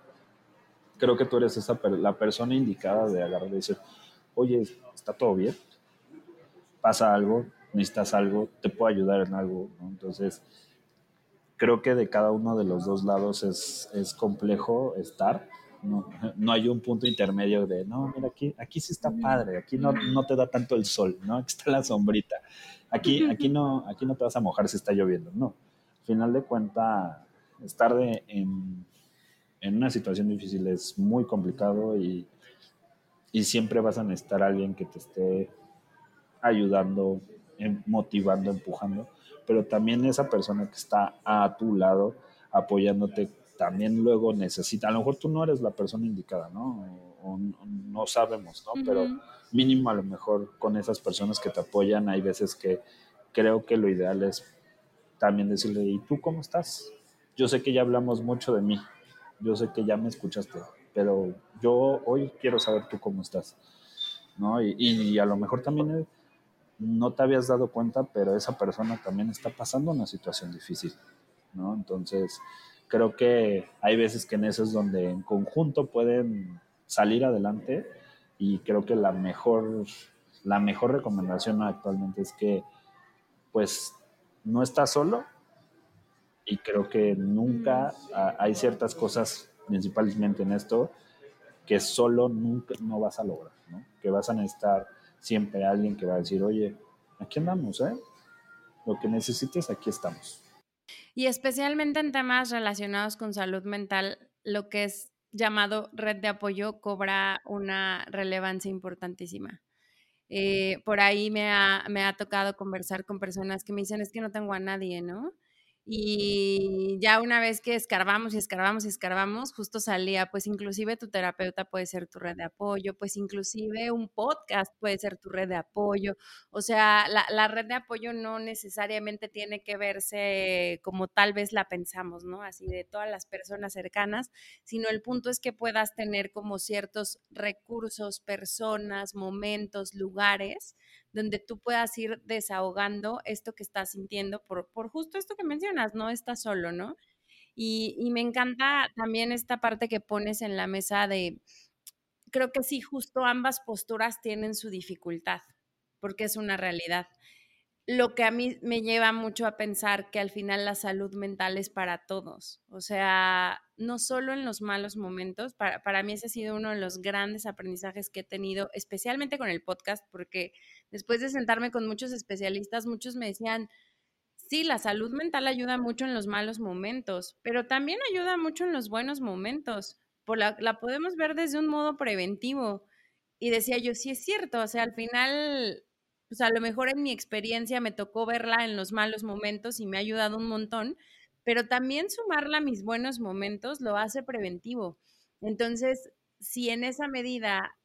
creo que tú eres esa, la persona indicada de agarrar y decir, oye, ¿está todo bien? ¿Pasa algo? ¿Necesitas algo? ¿Te puedo ayudar en algo? Entonces, creo que de cada uno de los dos lados es, es complejo estar no, hay un punto intermedio de, no, mira, aquí, aquí sí está padre, aquí no, no te da tanto el sol, ¿no? Aquí está la sombrita. Aquí, aquí, no, aquí no te vas a mojar si está lloviendo, no. Al final de cuentas, estar de, en, en, una situación difícil es muy complicado y, y siempre vas a necesitar a alguien que te esté ayudando, em, motivando, empujando, pero también esa persona que está a tu lado apoyándote también luego necesita, a lo mejor tú no eres la persona indicada, ¿no? O, no sabemos, ¿no? Pero mínimo a lo mejor con esas personas que te apoyan, hay veces que creo que lo ideal es también decirle, ¿y tú cómo estás? Yo sé que ya hablamos mucho de mí, yo sé que ya me escuchaste, pero yo hoy quiero saber tú cómo estás, ¿no? Y, y a lo mejor también no te habías dado cuenta, pero esa persona también está pasando una situación difícil, ¿no? Entonces, creo que hay veces que en eso es donde en conjunto pueden salir adelante y creo que la mejor, la mejor recomendación actualmente es que pues no estás solo y creo que nunca hay ciertas cosas principalmente en esto que solo nunca no vas a lograr, ¿no? que vas a necesitar siempre alguien que va a decir, oye, aquí andamos, ¿eh? lo que necesites, aquí estamos. Y especialmente en temas relacionados con salud mental, lo que es llamado red de apoyo cobra una relevancia importantísima. Eh, por ahí me ha, me ha tocado conversar con personas que me dicen, es que no tengo a nadie, ¿no? Y ya una vez que escarbamos y escarbamos y escarbamos, justo salía, pues inclusive tu terapeuta puede ser tu red de apoyo, pues inclusive un podcast puede ser tu red de apoyo. O sea, la, la red de apoyo no necesariamente tiene que verse como tal vez la pensamos, ¿no? Así de todas las personas cercanas, sino el punto es que puedas tener como ciertos recursos, personas, momentos, lugares donde tú puedas ir desahogando esto que estás sintiendo por, por justo esto que mencionas, no estás solo, ¿no? Y, me encanta también esta parte que pones en la mesa de, creo que sí, justo ambas posturas tienen su dificultad, porque es una realidad lo que a mí me lleva mucho a pensar que al final la salud mental es para todos. O sea, no solo en los malos momentos, para, para, mí ese ha sido uno de los grandes aprendizajes que he tenido, especialmente con el podcast, porque después de sentarme con muchos especialistas, muchos me decían, sí, la salud mental ayuda mucho en los malos momentos, pero también ayuda mucho en los buenos momentos. La podemos ver desde un modo preventivo. Y decía yo, sí es cierto, o sea, al final pues a lo mejor en mi experiencia me tocó verla en los malos momentos y me ha ayudado un montón, pero también sumarla a mis buenos momentos lo hace preventivo. Entonces, si en esa medida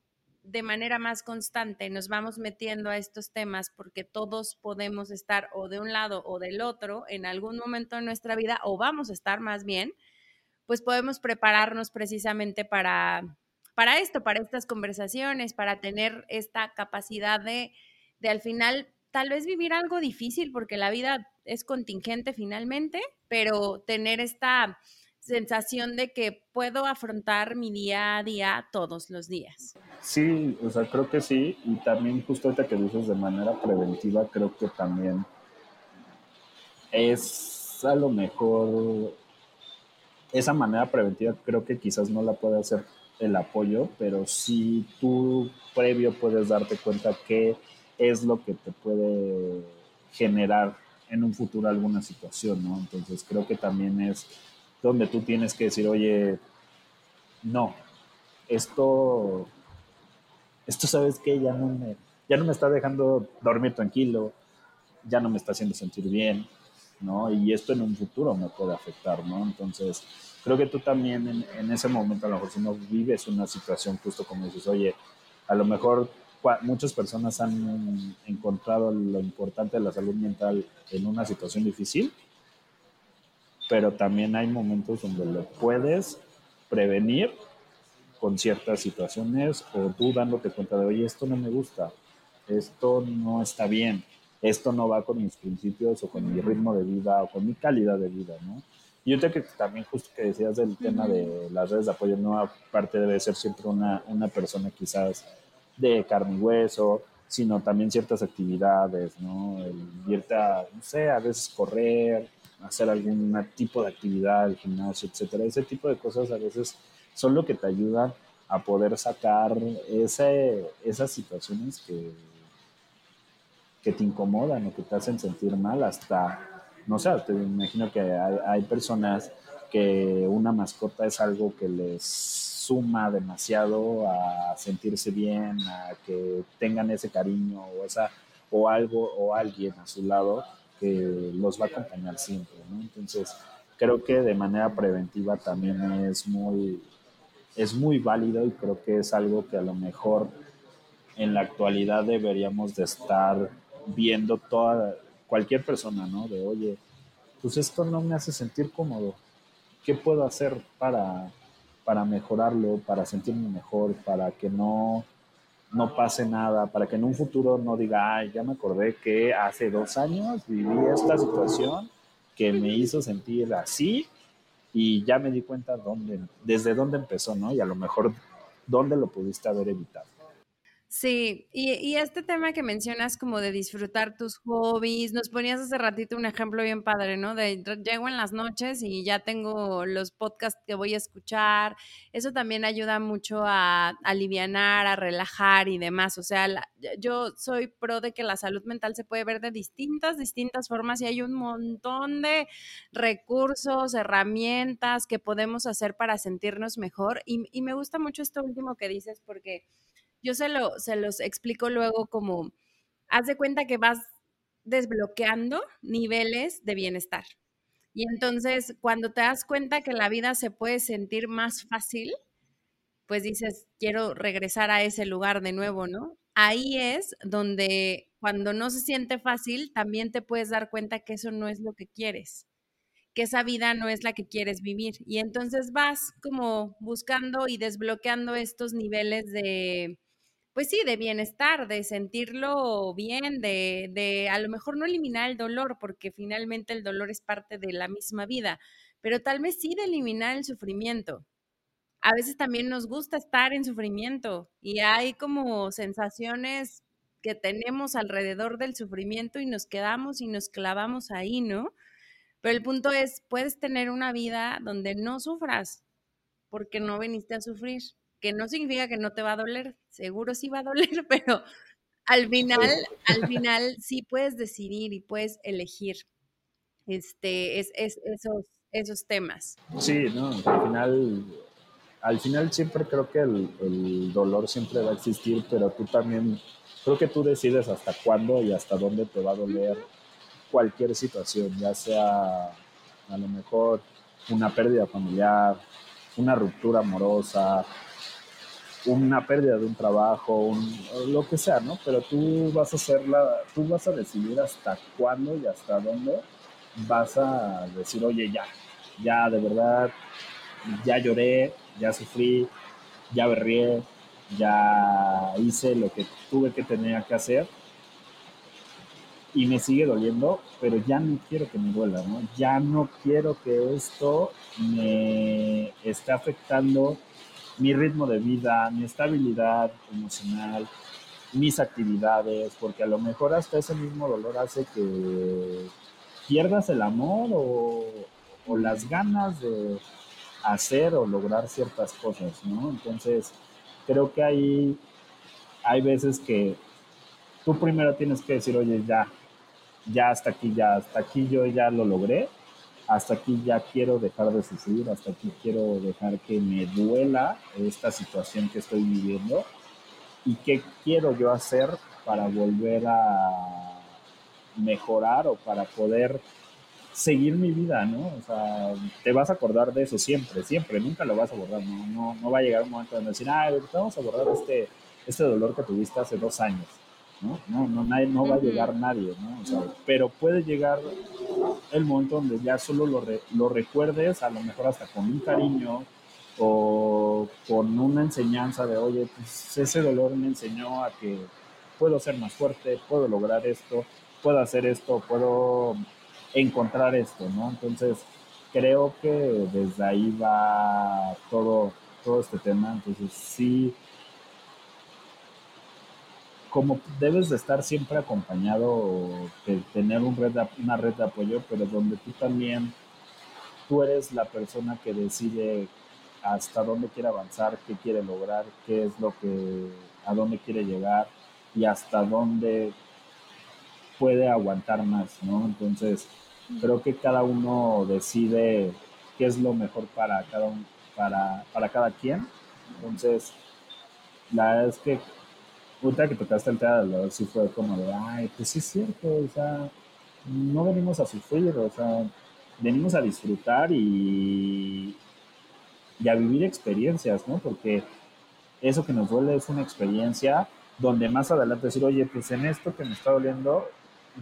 de manera más constante nos vamos metiendo a estos temas porque todos podemos estar o de un lado o del otro en algún momento de nuestra vida o vamos a estar más bien, pues podemos prepararnos precisamente para, para esto, para estas conversaciones, para tener esta capacidad de de al final tal vez vivir algo difícil porque la vida es contingente finalmente, pero tener esta sensación de que puedo afrontar mi día a día todos los días. Sí, o sea, creo que sí, y también justo ahorita que dices de manera preventiva, creo que también es a lo mejor esa manera preventiva creo que quizás no la puede hacer el apoyo, pero sí tú previo puedes darte cuenta que es lo que te puede generar en un futuro alguna situación, ¿no? Entonces creo que también es donde tú tienes que decir, oye, no, esto, esto sabes que ya no me, ya no me está dejando dormir tranquilo, ya no me está haciendo sentir bien, ¿no? Y esto en un futuro me puede afectar, ¿no? Entonces, creo que tú también en, en ese momento, a lo mejor si no vives una situación justo como dices, oye, a lo mejor muchas personas han encontrado lo importante de la salud mental en una situación difícil, pero también hay momentos donde lo puedes prevenir con ciertas situaciones o tú dándote cuenta de, oye, esto no me gusta, esto no está bien, esto no va con mis principios o con mi ritmo de vida o con mi calidad de vida, ¿no? Y yo creo que también justo que decías del tema de las redes de apoyo, no aparte debe ser siempre una, una persona quizás de carne y hueso, sino también ciertas actividades, ¿no? El irte a, no sé, a veces correr, hacer algún tipo de actividad, el gimnasio, etcétera. Ese tipo de cosas a veces son lo que te ayudan a poder sacar ese, esas situaciones que, que te incomodan o que te hacen sentir mal hasta, no sé, te imagino que hay, hay personas que una mascota es algo que les suma demasiado a sentirse bien, a que tengan ese cariño o, esa, o algo o alguien a su lado los va a acompañar siempre. Entonces, creo que de manera preventiva también es muy, es muy válido y creo que es algo que a lo mejor en la actualidad deberíamos de estar viendo toda cualquier persona, ¿no? De, oye, pues esto no me hace sentir cómodo. ¿Qué puedo hacer para para mejorarlo, para sentirme mejor, para que no, no pase nada, para que en un futuro no diga, ay, ya me acordé que hace dos años viví esta situación que me hizo sentir así y ya me di cuenta dónde, desde dónde empezó, ¿no? Y a lo mejor dónde lo pudiste haber evitado. Sí, y, este tema que mencionas como de disfrutar tus hobbies, nos ponías hace ratito un ejemplo bien padre, ¿no? De llego en las noches y ya tengo los podcasts que voy a escuchar. Eso también ayuda mucho a, a alivianar, a relajar y demás. O sea, yo soy pro de que la salud mental se puede ver de distintas, distintas formas y hay un montón de recursos, herramientas que podemos hacer para sentirnos mejor. Y, y me gusta mucho esto último que dices porque yo se, lo, se los explico luego como, haz de cuenta que vas desbloqueando niveles de bienestar. Y entonces, cuando te das cuenta que la vida se puede sentir más fácil, pues dices, quiero regresar a ese lugar de nuevo, ¿no? Ahí es donde cuando no se siente fácil, también te puedes dar cuenta que eso no es lo que quieres, que esa vida no es la que quieres vivir. Y entonces vas como buscando y desbloqueando estos niveles de, pues sí, de bienestar, de sentirlo bien, de, de a lo mejor no eliminar el dolor, porque finalmente el dolor es parte de la misma vida, pero tal vez sí de eliminar el sufrimiento. A veces también nos gusta estar en sufrimiento y hay como sensaciones que tenemos alrededor del sufrimiento y nos quedamos y nos clavamos ahí, ¿no? Pero el punto es, puedes tener una vida donde no sufras porque no viniste a sufrir que no significa que no te va a doler, seguro sí va a doler, pero al final, al final sí puedes decidir y puedes elegir este, es, esos, esos temas. Sí, no, al final, al final siempre creo que el, el dolor siempre va a existir, pero tú también, creo que tú decides hasta cuándo y hasta dónde te va a doler cualquier situación, ya sea a lo mejor una pérdida familiar, una ruptura amorosa, una pérdida de un trabajo, lo que sea, ¿no? Pero tú vas a hacerla, tú vas a decidir hasta cuándo y hasta dónde vas a decir, oye, ya, ya de verdad, ya lloré, ya sufrí, ya berrié, ya hice lo que tuve que tener que hacer y me sigue doliendo, pero ya no quiero que me duela, ¿no? Ya no quiero que esto me esté afectando mi ritmo de vida, mi estabilidad emocional, mis actividades, porque a lo mejor hasta ese mismo dolor hace que pierdas el amor o, las ganas de hacer o lograr ciertas cosas, ¿no? Entonces, creo que hay, hay veces que tú primero tienes que decir, oye, ya, ya hasta aquí, ya hasta aquí yo ya lo logré, hasta aquí ya quiero dejar de sufrir, hasta aquí quiero dejar que me duela esta situación que estoy viviendo y qué quiero yo hacer para volver a mejorar o para poder seguir mi vida, ¿no? O sea, te vas a acordar de eso siempre, siempre, nunca lo vas a borrar, no, no, no va a llegar un momento donde decir, ah, vamos a borrar este, este dolor que tuviste hace dos años. ¿No? No, no, nadie, no va a llegar nadie, ¿no? pero puede llegar el momento donde ya solo lo, lo recuerdes, a lo mejor hasta con un cariño o con una enseñanza de, oye, pues ese dolor me enseñó a que puedo ser más fuerte, puedo lograr esto, puedo hacer esto, puedo encontrar esto, ¿no? Entonces, creo que desde ahí va todo, todo este tema. Entonces, sí, como debes de estar siempre acompañado, de tener un red una red de apoyo, pero donde tú también, tú eres la persona que decide hasta dónde quiere avanzar, qué quiere lograr, qué es lo que, a dónde quiere llegar y hasta dónde puede aguantar más, ¿no? Entonces, creo que cada uno decide qué es lo mejor para cada, para, para cada quien. Entonces, la verdad es que puta que tocaste el tema sí fue como de, ay, pues sí es cierto, o sea, no venimos a sufrir, o sea, venimos a disfrutar y, y a vivir experiencias, ¿no? Porque eso que nos duele es una experiencia donde más adelante decir, oye, pues en esto que me está doliendo,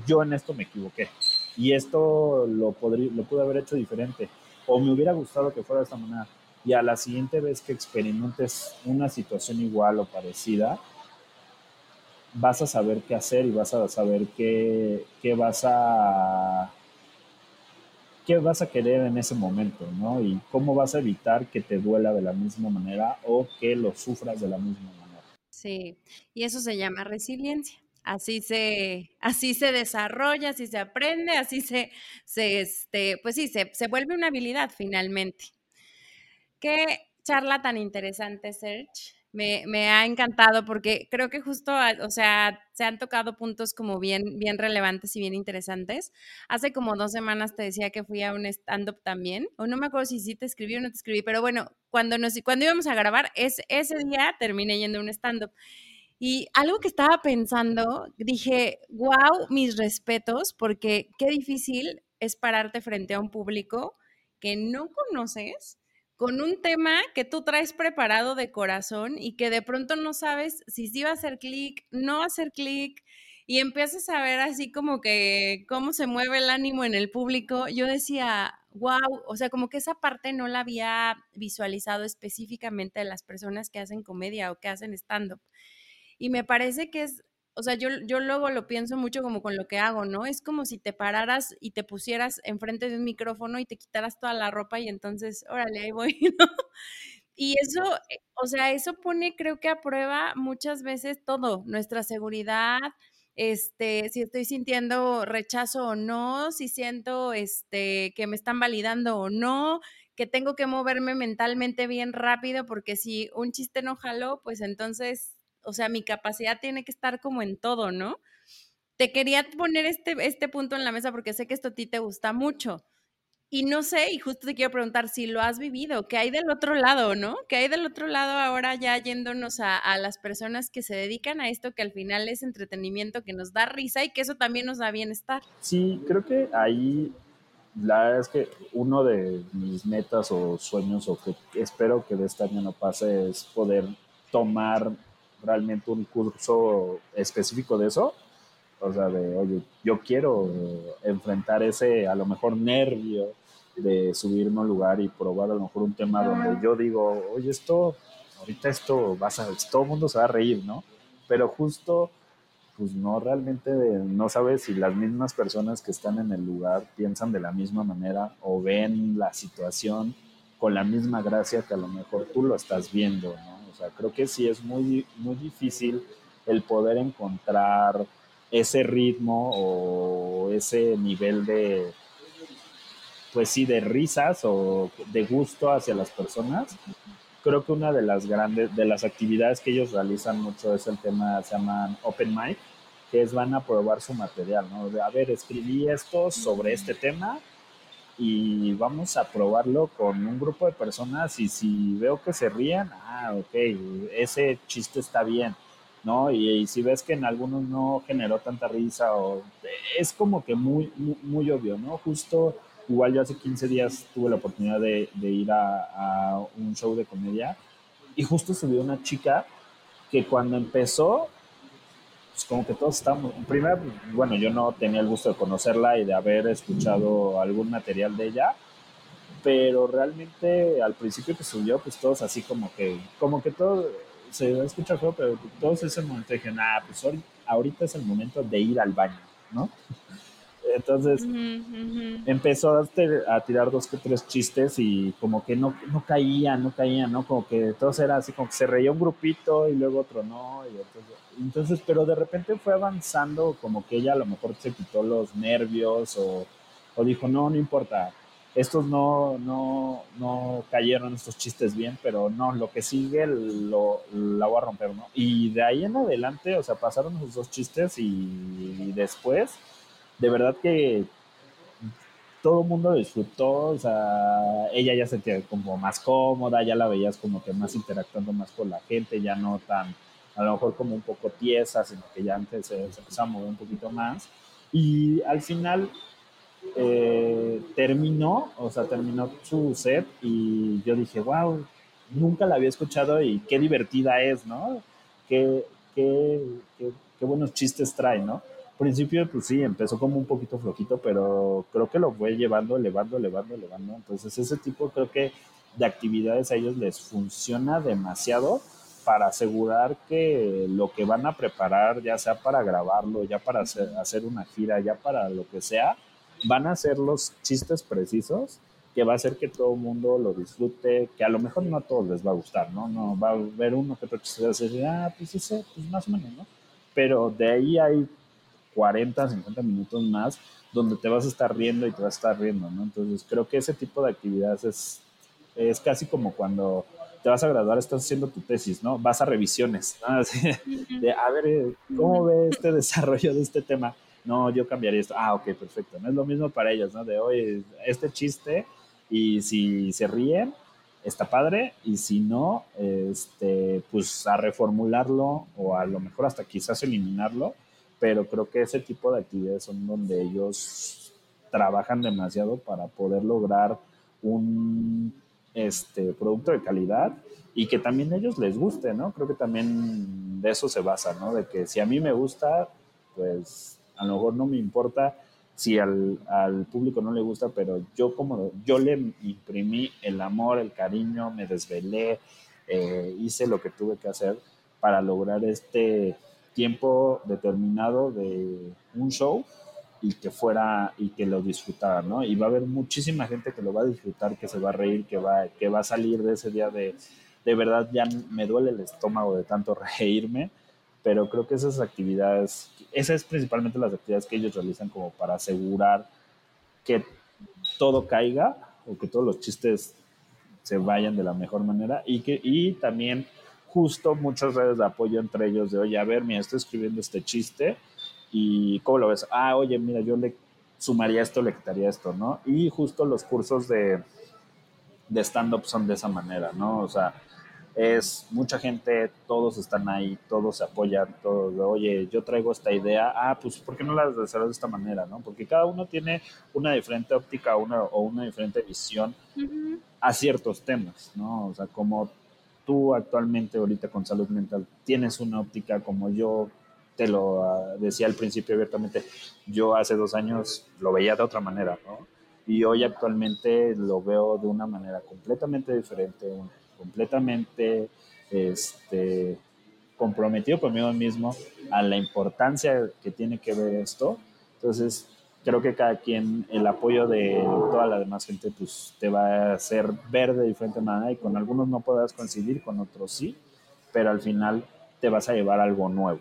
yo en esto me equivoqué. Y esto lo, podría, lo pude haber hecho diferente. O me hubiera gustado que fuera de esta manera. Y a la siguiente vez que experimentes una situación igual o parecida, vas a saber qué hacer y vas a saber qué, qué vas a qué vas a querer en ese momento, ¿no? Y cómo vas a evitar que te duela de la misma manera o que lo sufras de la misma manera. Sí, y eso se llama resiliencia. Así se, así se desarrolla, así se aprende, así se, se este, pues sí, se, se vuelve una habilidad finalmente. Qué charla tan interesante, Serge. Me, ha encantado porque creo que justo, o sea, se han tocado puntos como bien, bien relevantes y bien interesantes. Hace como dos semanas te decía que fui a un stand-up también, o no me acuerdo si sí te escribí o no te escribí, pero bueno, cuando, nos, cuando íbamos a grabar, es, ese día terminé yendo a un stand-up. Y algo que estaba pensando, dije, wow, mis respetos, porque qué difícil es pararte frente a un público que no conoces con un tema que tú traes preparado de corazón y que de pronto no sabes si sí va a hacer clic, no a hacer clic, y empiezas a ver así como que cómo se mueve el ánimo en el público, yo decía, wow, o sea, como que esa parte no la había visualizado específicamente de las personas que hacen comedia o que hacen stand-up. Y me parece que es o sea, yo, yo luego lo pienso mucho como con lo que hago, ¿no? Es como si te pararas y te pusieras enfrente de un micrófono y te quitaras toda la ropa y entonces, órale, ahí voy, ¿no? Y eso, eh, o sea, eso pone creo que a prueba muchas veces todo, nuestra seguridad, este, si estoy sintiendo rechazo o no, si siento este, que me están validando o no, que tengo que moverme mentalmente bien rápido porque si un chiste no jaló, pues entonces o sea, mi capacidad tiene que estar como en todo, ¿no? Te quería poner este, este punto en la mesa porque sé que esto a ti te gusta mucho. Y no sé, y justo te quiero preguntar si lo has vivido, ¿qué hay del otro lado, no? ¿Qué hay del otro lado ahora ya yéndonos a, a, las personas que se dedican a esto, que al final es entretenimiento, que nos da risa y que eso también nos da bienestar? Sí, creo que ahí la verdad es que uno de mis metas o sueños o que espero que de este año no pase es poder tomar realmente un curso específico de eso. O sea, de, oye, yo quiero enfrentar ese, a lo mejor, nervio de subirme a un lugar y probar a lo mejor un tema donde yo digo, oye, esto, ahorita esto, vas a, todo el mundo se va a reír, ¿no? Pero justo, pues no, realmente no sabes si las mismas personas que están en el lugar piensan de la misma manera o ven la situación con la misma gracia que a lo mejor tú lo estás viendo, ¿no? Creo que sí es muy, muy difícil el poder encontrar ese ritmo o ese nivel de, pues sí, de risas o de gusto hacia las personas. Creo que una de las grandes, de las actividades que ellos realizan mucho es el tema, se llaman Open Mic, que es van a probar su material, ¿no? A ver, escribí esto sobre este tema, y vamos a probarlo con un grupo de personas y si veo que se ríen, ah, ok, ese chiste está bien, ¿no? Y, si ves que en algunos no generó tanta risa o es como que muy, muy, obvio, ¿no? Justo igual yo hace 15 días tuve la oportunidad de, ir a, a un show de comedia y justo subió una chica que cuando empezó pues como que todos estamos, primero, bueno, yo no tenía el gusto de conocerla y de haber escuchado algún material de ella, pero realmente al principio que subió, pues todos así como que, como que todo, se escucha feo, pero todos ese momento dijeron, ah, pues ahorita es el momento de ir al baño, ¿no? Entonces empezó a, tirar dos que tres chistes y como que no, no caía, no caía, ¿no? Como que todos era así, como que se reía un grupito y luego otro no. Y entonces, entonces, pero de repente fue avanzando, como que ella a lo mejor se quitó los nervios o, o dijo, no, no importa, estos no, no, no cayeron estos chistes bien, pero no, lo que sigue lo, la voy a romper, ¿no? Y de ahí en adelante, o sea, pasaron esos dos chistes y, y después de verdad que todo el mundo disfrutó, o sea, ella ya se sentía como más cómoda, ya la veías como que más interactuando más con la gente, ya no tan, a lo mejor como un poco tiesa, sino que ya antes se, empezaba a mover un poquito más. Y al final eh, terminó, o sea, terminó su set y yo dije, wow, nunca la había escuchado y qué divertida es, ¿no? Qué, qué, qué, qué buenos chistes trae, ¿no? Principio, pues sí, empezó como un poquito flojito, pero creo que lo fue llevando, elevando, elevando, elevando. Entonces, ese tipo creo que de actividades a ellos les funciona demasiado para asegurar que lo que van a preparar, ya sea para grabarlo, ya para hacer, una gira, ya para lo que sea, van a ser los chistes precisos que va a hacer que todo el mundo lo disfrute, que a lo mejor no a todos les va a gustar, ¿no? No va a haber uno que se va a decir, ah, pues ese, pues más o menos, ¿no? Pero de ahí hay 40, 50 minutos más donde te vas a estar riendo y te vas a estar riendo, ¿no? Entonces creo que ese tipo de actividades es, es casi como cuando te vas a graduar, estás haciendo tu tesis, ¿no? Vas a revisiones, ¿no? Así de, a ver, eh, ¿cómo ve este desarrollo de este tema? No, yo cambiaría esto. Ah, ok, perfecto. No es lo mismo para ellos, ¿no? De, hoy este chiste y si se ríen, está padre, y si no, este, pues a reformularlo o a lo mejor hasta quizás eliminarlo, pero creo que ese tipo de actividades son donde ellos trabajan demasiado para poder lograr un este, producto de calidad y que también a ellos les guste, ¿no? Creo que también de eso se basa, ¿no? De que si a mí me gusta, pues a lo mejor no me importa si al, público no le gusta, pero yo como yo le imprimí el amor, el cariño, me desvelé, eh, hice lo que tuve que hacer para lograr este tiempo determinado de un show y que fuera y que lo disfrutara, ¿no? Y va a haber muchísima gente que lo va a disfrutar, que se va a reír, que va, que va a salir de ese día de, de verdad ya me duele el estómago de tanto reírme, pero creo que esas actividades, esas es principalmente las actividades que ellos realizan como para asegurar que todo caiga o que todos los chistes se vayan de la mejor manera y que y también justo muchas redes de apoyo entre ellos de oye a ver mira estoy escribiendo este chiste y cómo lo ves ah oye mira yo le sumaría esto le quitaría esto no y justo los cursos de de stand up son de esa manera no o sea es mucha gente, todos están ahí, todos se apoyan, todos, oye, yo traigo esta idea, ah, pues ¿por qué no la desarrollas de esta manera? ¿no? Porque cada uno tiene una diferente óptica una, o una diferente visión a ciertos temas, ¿no? O sea, como actualmente ahorita con salud mental tienes una óptica como yo te lo ah, decía al principio abiertamente, yo hace dos años lo veía de otra manera. Y hoy actualmente lo veo de una manera completamente diferente, completamente este, comprometido conmigo mismo a la importancia que tiene que ver esto. Entonces, creo que cada quien, el apoyo de toda la demás gente, pues te va a hacer ver de diferente manera y con algunos no podrás coincidir, con otros sí, pero al final te vas a llevar algo nuevo.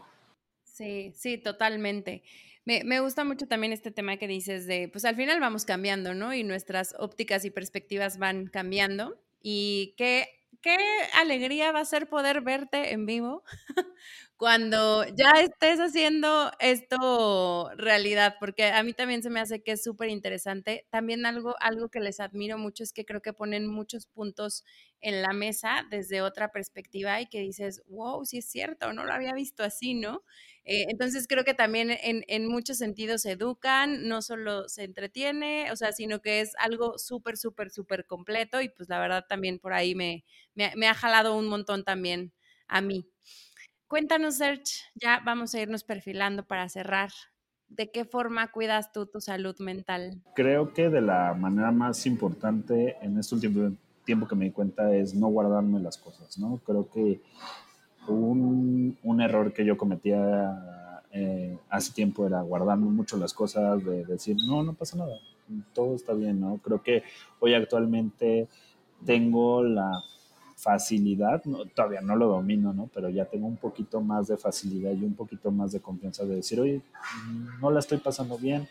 Sí, sí, totalmente. Me, me, gusta mucho también este tema que dices de, pues al final vamos cambiando, ¿no? Y nuestras ópticas y perspectivas van cambiando. Y qué qué alegría va a ser poder verte en vivo cuando ya estés haciendo esto realidad, porque a mí también se me hace que es súper interesante. También algo, algo que les admiro mucho es que creo que ponen muchos puntos en la mesa desde otra perspectiva y que dices, wow, sí es cierto, no lo había visto así, ¿no? Eh, entonces creo que también en, en, muchos sentidos se educan, no solo se entretiene, o sea, sino que es algo súper, súper, súper completo y pues la verdad también por ahí me, me, me, ha jalado un montón también a mí. Cuéntanos, Serge, ya vamos a irnos perfilando para cerrar. ¿De qué forma cuidas tú tu salud mental? Creo que de la manera más importante en este último tiempo que me di cuenta es no guardarme las cosas, ¿no? Creo que un, error que yo cometía eh, hace tiempo era guardarme mucho las cosas, de decir, no, no pasa nada, todo está bien, ¿no? Creo que hoy actualmente tengo la facilidad, no, todavía no lo domino, ¿no? Pero ya tengo un poquito más de facilidad y un poquito más de confianza de decir, oye, no la estoy pasando bien,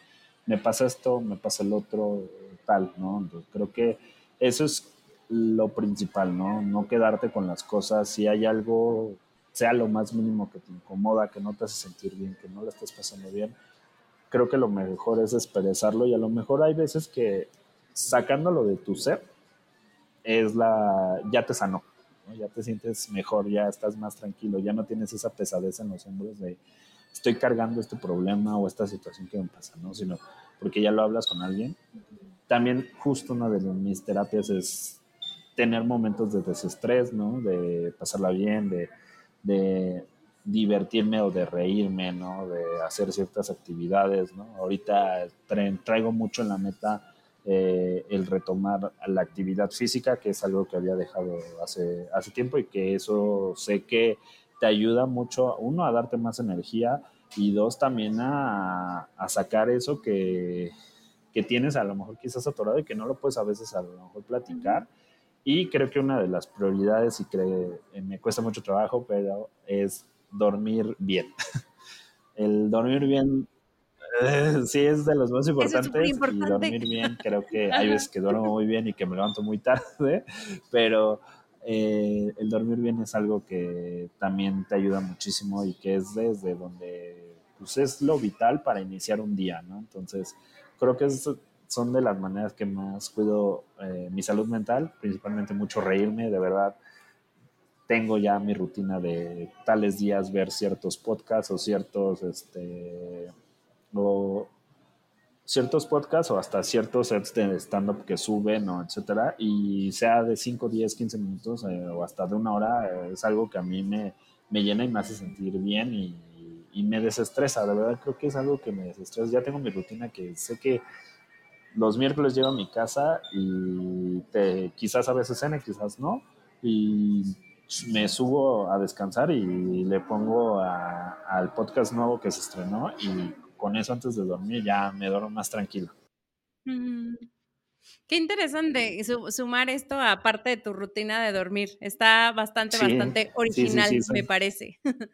me pasa esto, me pasa el otro, tal, ¿no? creo que eso es lo principal, ¿no? No quedarte con las cosas. Si hay algo, sea lo más mínimo que te incomoda, que no te hace sentir bien, que no la estás pasando bien, creo que lo mejor es expresarlo y a lo mejor hay veces que sacándolo de tu ser, es la, ya te sanó, ya te sientes mejor, ya estás más tranquilo, ya no tienes esa pesadez en los hombros de estoy cargando este problema o esta situación que me pasa, ¿no? Sino porque ya lo hablas con alguien. También justo una de mis terapias es tener momentos de desestrés, ¿no? De pasarla bien, de, de divertirme o de reírme, ¿no? De hacer ciertas actividades, ¿no? Ahorita traigo mucho en la meta eh, el retomar la actividad física, que es algo que había dejado hace, hace tiempo y que eso sé que te ayuda mucho, uno, a darte más energía y dos, también a, a sacar eso que, que tienes a lo mejor quizás atorado y que no lo puedes a veces a lo mejor platicar. Y creo que una de las prioridades, y que me cuesta mucho trabajo, pero es dormir bien. El dormir bien sí es de los más importantes y dormir bien. Creo que hay veces que duermo muy bien y que me levanto muy tarde, pero eh, el dormir bien es algo que también te ayuda muchísimo y que es desde donde pues es lo vital para iniciar un día, ¿no? Entonces, creo que son de las maneras que más cuido eh, mi salud mental, principalmente mucho reírme, de verdad. Tengo ya mi rutina de tales días ver ciertos podcasts o ciertos, este, o ciertos podcasts o hasta ciertos sets de stand-up que suben o etcétera, y sea de 5, 10, 15 minutos eh, o hasta de una hora, eh, es algo que a mí me, me, llena y me hace sentir bien y, y, me desestresa. De verdad creo que es algo que me desestresa. Ya tengo mi rutina que sé que los miércoles llego a mi casa y te, quizás a veces cene, quizás no, y me subo a descansar y le pongo al podcast nuevo que se estrenó y con eso antes de dormir ya me duermo más tranquilo. Qué interesante sumar esto aparte de tu rutina de dormir. Está bastante, bastante original, me parece.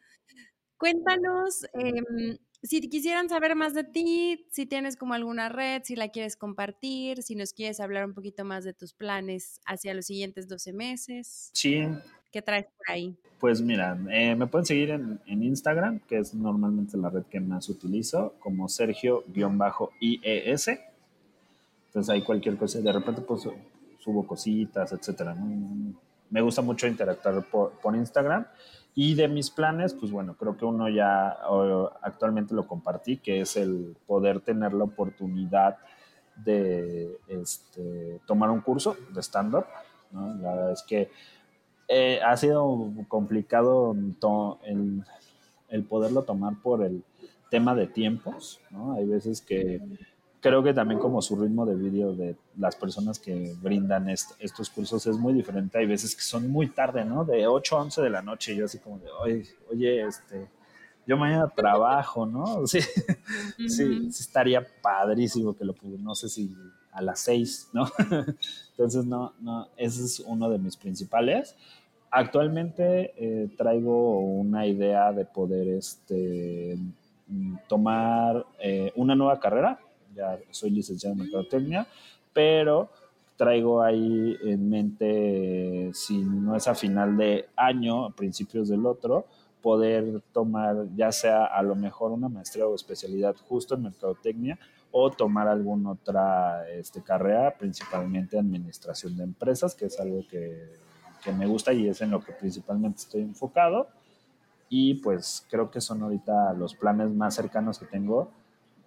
Cuéntanos, em, si quisieran saber más de ti, si tienes como alguna red, si la quieres compartir, si nos quieres hablar un poquito más de tus planes hacia los siguientes 12 meses. Sí. ¿Qué traes por ahí? Pues mira, eh, me pueden seguir en, Instagram, que es normalmente la red que más utilizo, como Sergio-IES. Entonces ahí cualquier cosa, de repente pues subo cositas, etcétera. Me gusta mucho interactuar por, por Instagram. Y de mis planes, pues bueno, creo que uno ya actualmente lo compartí, que es el poder tener la oportunidad de este, tomar un curso de stand-up. La verdad es que eh, ha sido complicado el, el, poderlo tomar por el tema de tiempos. ¿no? Hay veces que creo que también como su ritmo de vídeo de las personas que brindan estos cursos es muy diferente. Hay veces que son muy tarde, ¿no? De 8 a 11 de la noche yo así como de, oye, oye este, yo mañana trabajo, ¿no? Sí, sí, estaría padrísimo que lo pudiera, no sé si a las 6, ¿no? Entonces, no, no, ese es uno de mis principales. Actualmente eh, traigo una idea de poder este, tomar eh, una nueva carrera ya soy licenciado en mercadotecnia, pero traigo ahí en mente, si no es a final de año, a principios del otro, poder tomar ya sea a lo mejor una maestría o especialidad justo en mercadotecnia o tomar alguna otra este, carrera, principalmente administración de empresas, que es algo que, que me gusta y es en lo que principalmente estoy enfocado. Y pues creo que son ahorita los planes más cercanos que tengo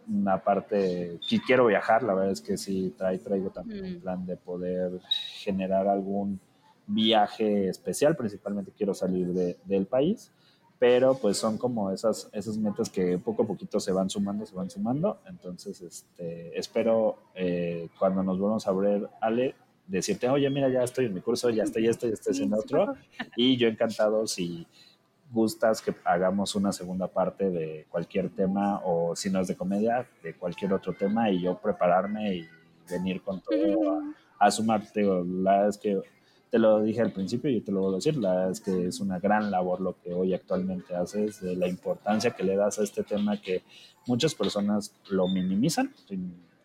una parte, que quiero viajar, la verdad es que sí traigo también un mm. plan de poder generar algún viaje especial, principalmente quiero salir del país, pero pues son como esas, esas metas que poco a poquito se van sumando, se van sumando, entonces este, espero eh, cuando nos volvamos a ver, Ale, decirte, oye, mira, ya estoy en mi curso, ya estoy esto, ya estoy haciendo otro, y yo encantado si gustas que hagamos una segunda parte de cualquier tema o si no es de comedia, de cualquier otro tema y yo prepararme y venir con todo a, sumarte. La verdad es que te lo dije al principio y te lo voy a decir, la verdad es que es una gran labor lo que hoy actualmente haces, de la importancia que le das a este tema que muchas personas lo minimizan,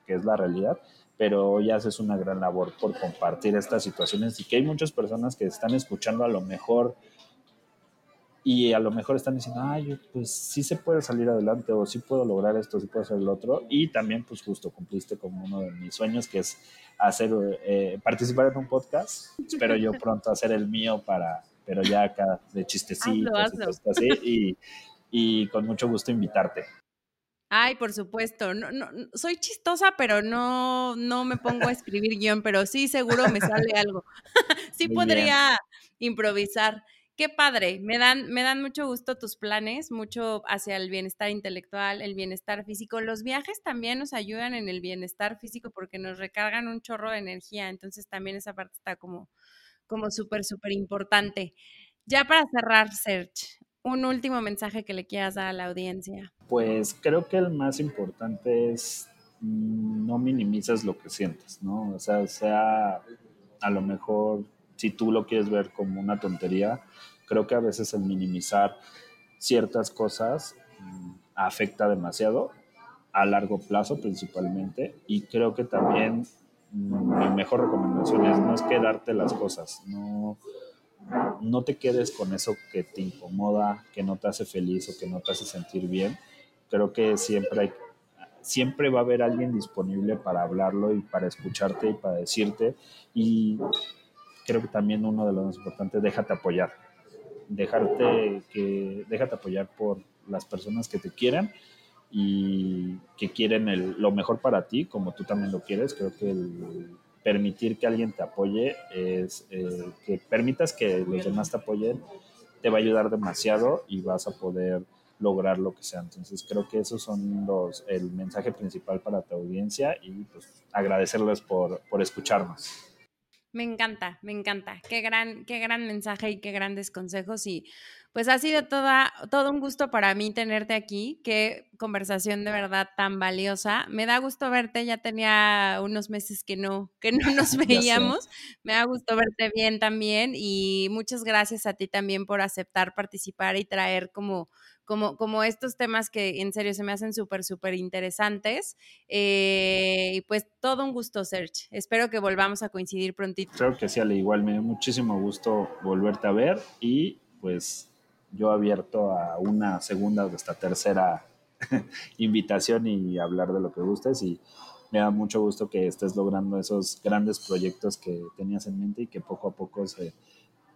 que es la realidad, pero hoy haces una gran labor por compartir estas situaciones y que hay muchas personas que están escuchando a lo mejor y a lo mejor están diciendo, ay, pues sí se puede salir adelante o sí puedo lograr esto, sí puedo hacer lo otro. Y también, pues justo cumpliste como uno de mis sueños, que es hacer, eh, participar en un podcast. Espero yo pronto hacer el mío para, pero ya acá de así, y, y con mucho gusto invitarte. Ay, por supuesto. No, no, soy chistosa, pero no, no me pongo a escribir guion, pero sí seguro me sale algo. sí podría improvisar. Qué padre, me dan, me dan mucho gusto tus planes, mucho hacia el bienestar intelectual, el bienestar físico. Los viajes también nos ayudan en el bienestar físico porque nos recargan un chorro de energía, entonces también esa parte está como, como súper, súper importante. Ya para cerrar, Serge, un último mensaje que le quieras dar a la audiencia. Pues creo que el más importante es mm, no minimices lo que sientes, ¿no? O sea, sea a lo mejor, si tú lo quieres ver como una tontería, creo que a veces el minimizar ciertas cosas mm, afecta demasiado a largo plazo principalmente y creo que también mm, mi mejor recomendación es no es quedarte las cosas, no, no te quedes con eso que te incomoda, que no te hace feliz o que no te hace sentir bien. Creo que siempre siempre va a haber alguien disponible para hablarlo y para escucharte y para decirte y creo que también uno de los más importantes, déjate apoyar. Dejarte que déjate apoyar por las personas que te quieran y que quieren lo mejor para ti, como tú también lo quieres. Creo que el permitir que alguien te apoye es eh, que permitas que los demás te apoyen, te va a ayudar demasiado y vas a poder lograr lo que sea. Entonces creo que esos son los, el mensaje principal para tu audiencia y pues agradecerles por, por escucharnos. Me encanta, me encanta. Qué gran, qué gran mensaje y qué grandes consejos. Y pues ha sido toda, todo un gusto para mí tenerte aquí. Qué conversación de verdad tan valiosa. Me da gusto verte. Ya tenía unos meses que no, que no nos veíamos. Me da gusto verte bien también. Y muchas gracias a ti también por aceptar participar y traer como como, como estos temas que en serio se me hacen súper, súper interesantes. Eh, y pues todo un gusto, Serge. Espero que volvamos a coincidir prontito. Creo que sí, Ale, igual me dio muchísimo gusto volverte a ver y pues yo abierto a una segunda o hasta tercera invitación y hablar de lo que gustes y me da mucho gusto que estés logrando esos grandes proyectos que tenías en mente y que poco a poco se,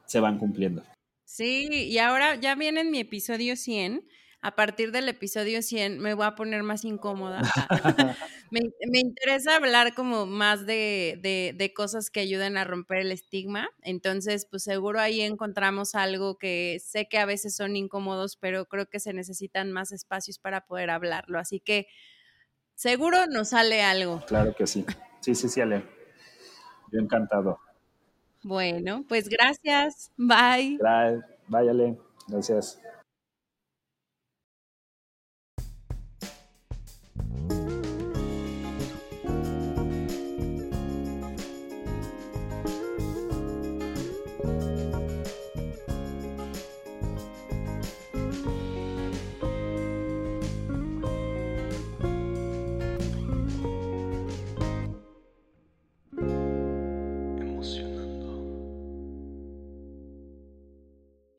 se van cumpliendo. Sí, y ahora ya viene mi episodio 100. A partir del episodio 100 me voy a poner más incómoda. me, interesa hablar como más de, de, cosas que ayuden a romper el estigma. Entonces, pues seguro ahí encontramos algo que sé que a veces son incómodos, pero creo que se necesitan más espacios para poder hablarlo. Así que seguro nos sale algo. Claro que sí. Sí, sí, sí, Ale. Yo encantado. Bueno, pues gracias. Bye. Bye, váyale. Gracias.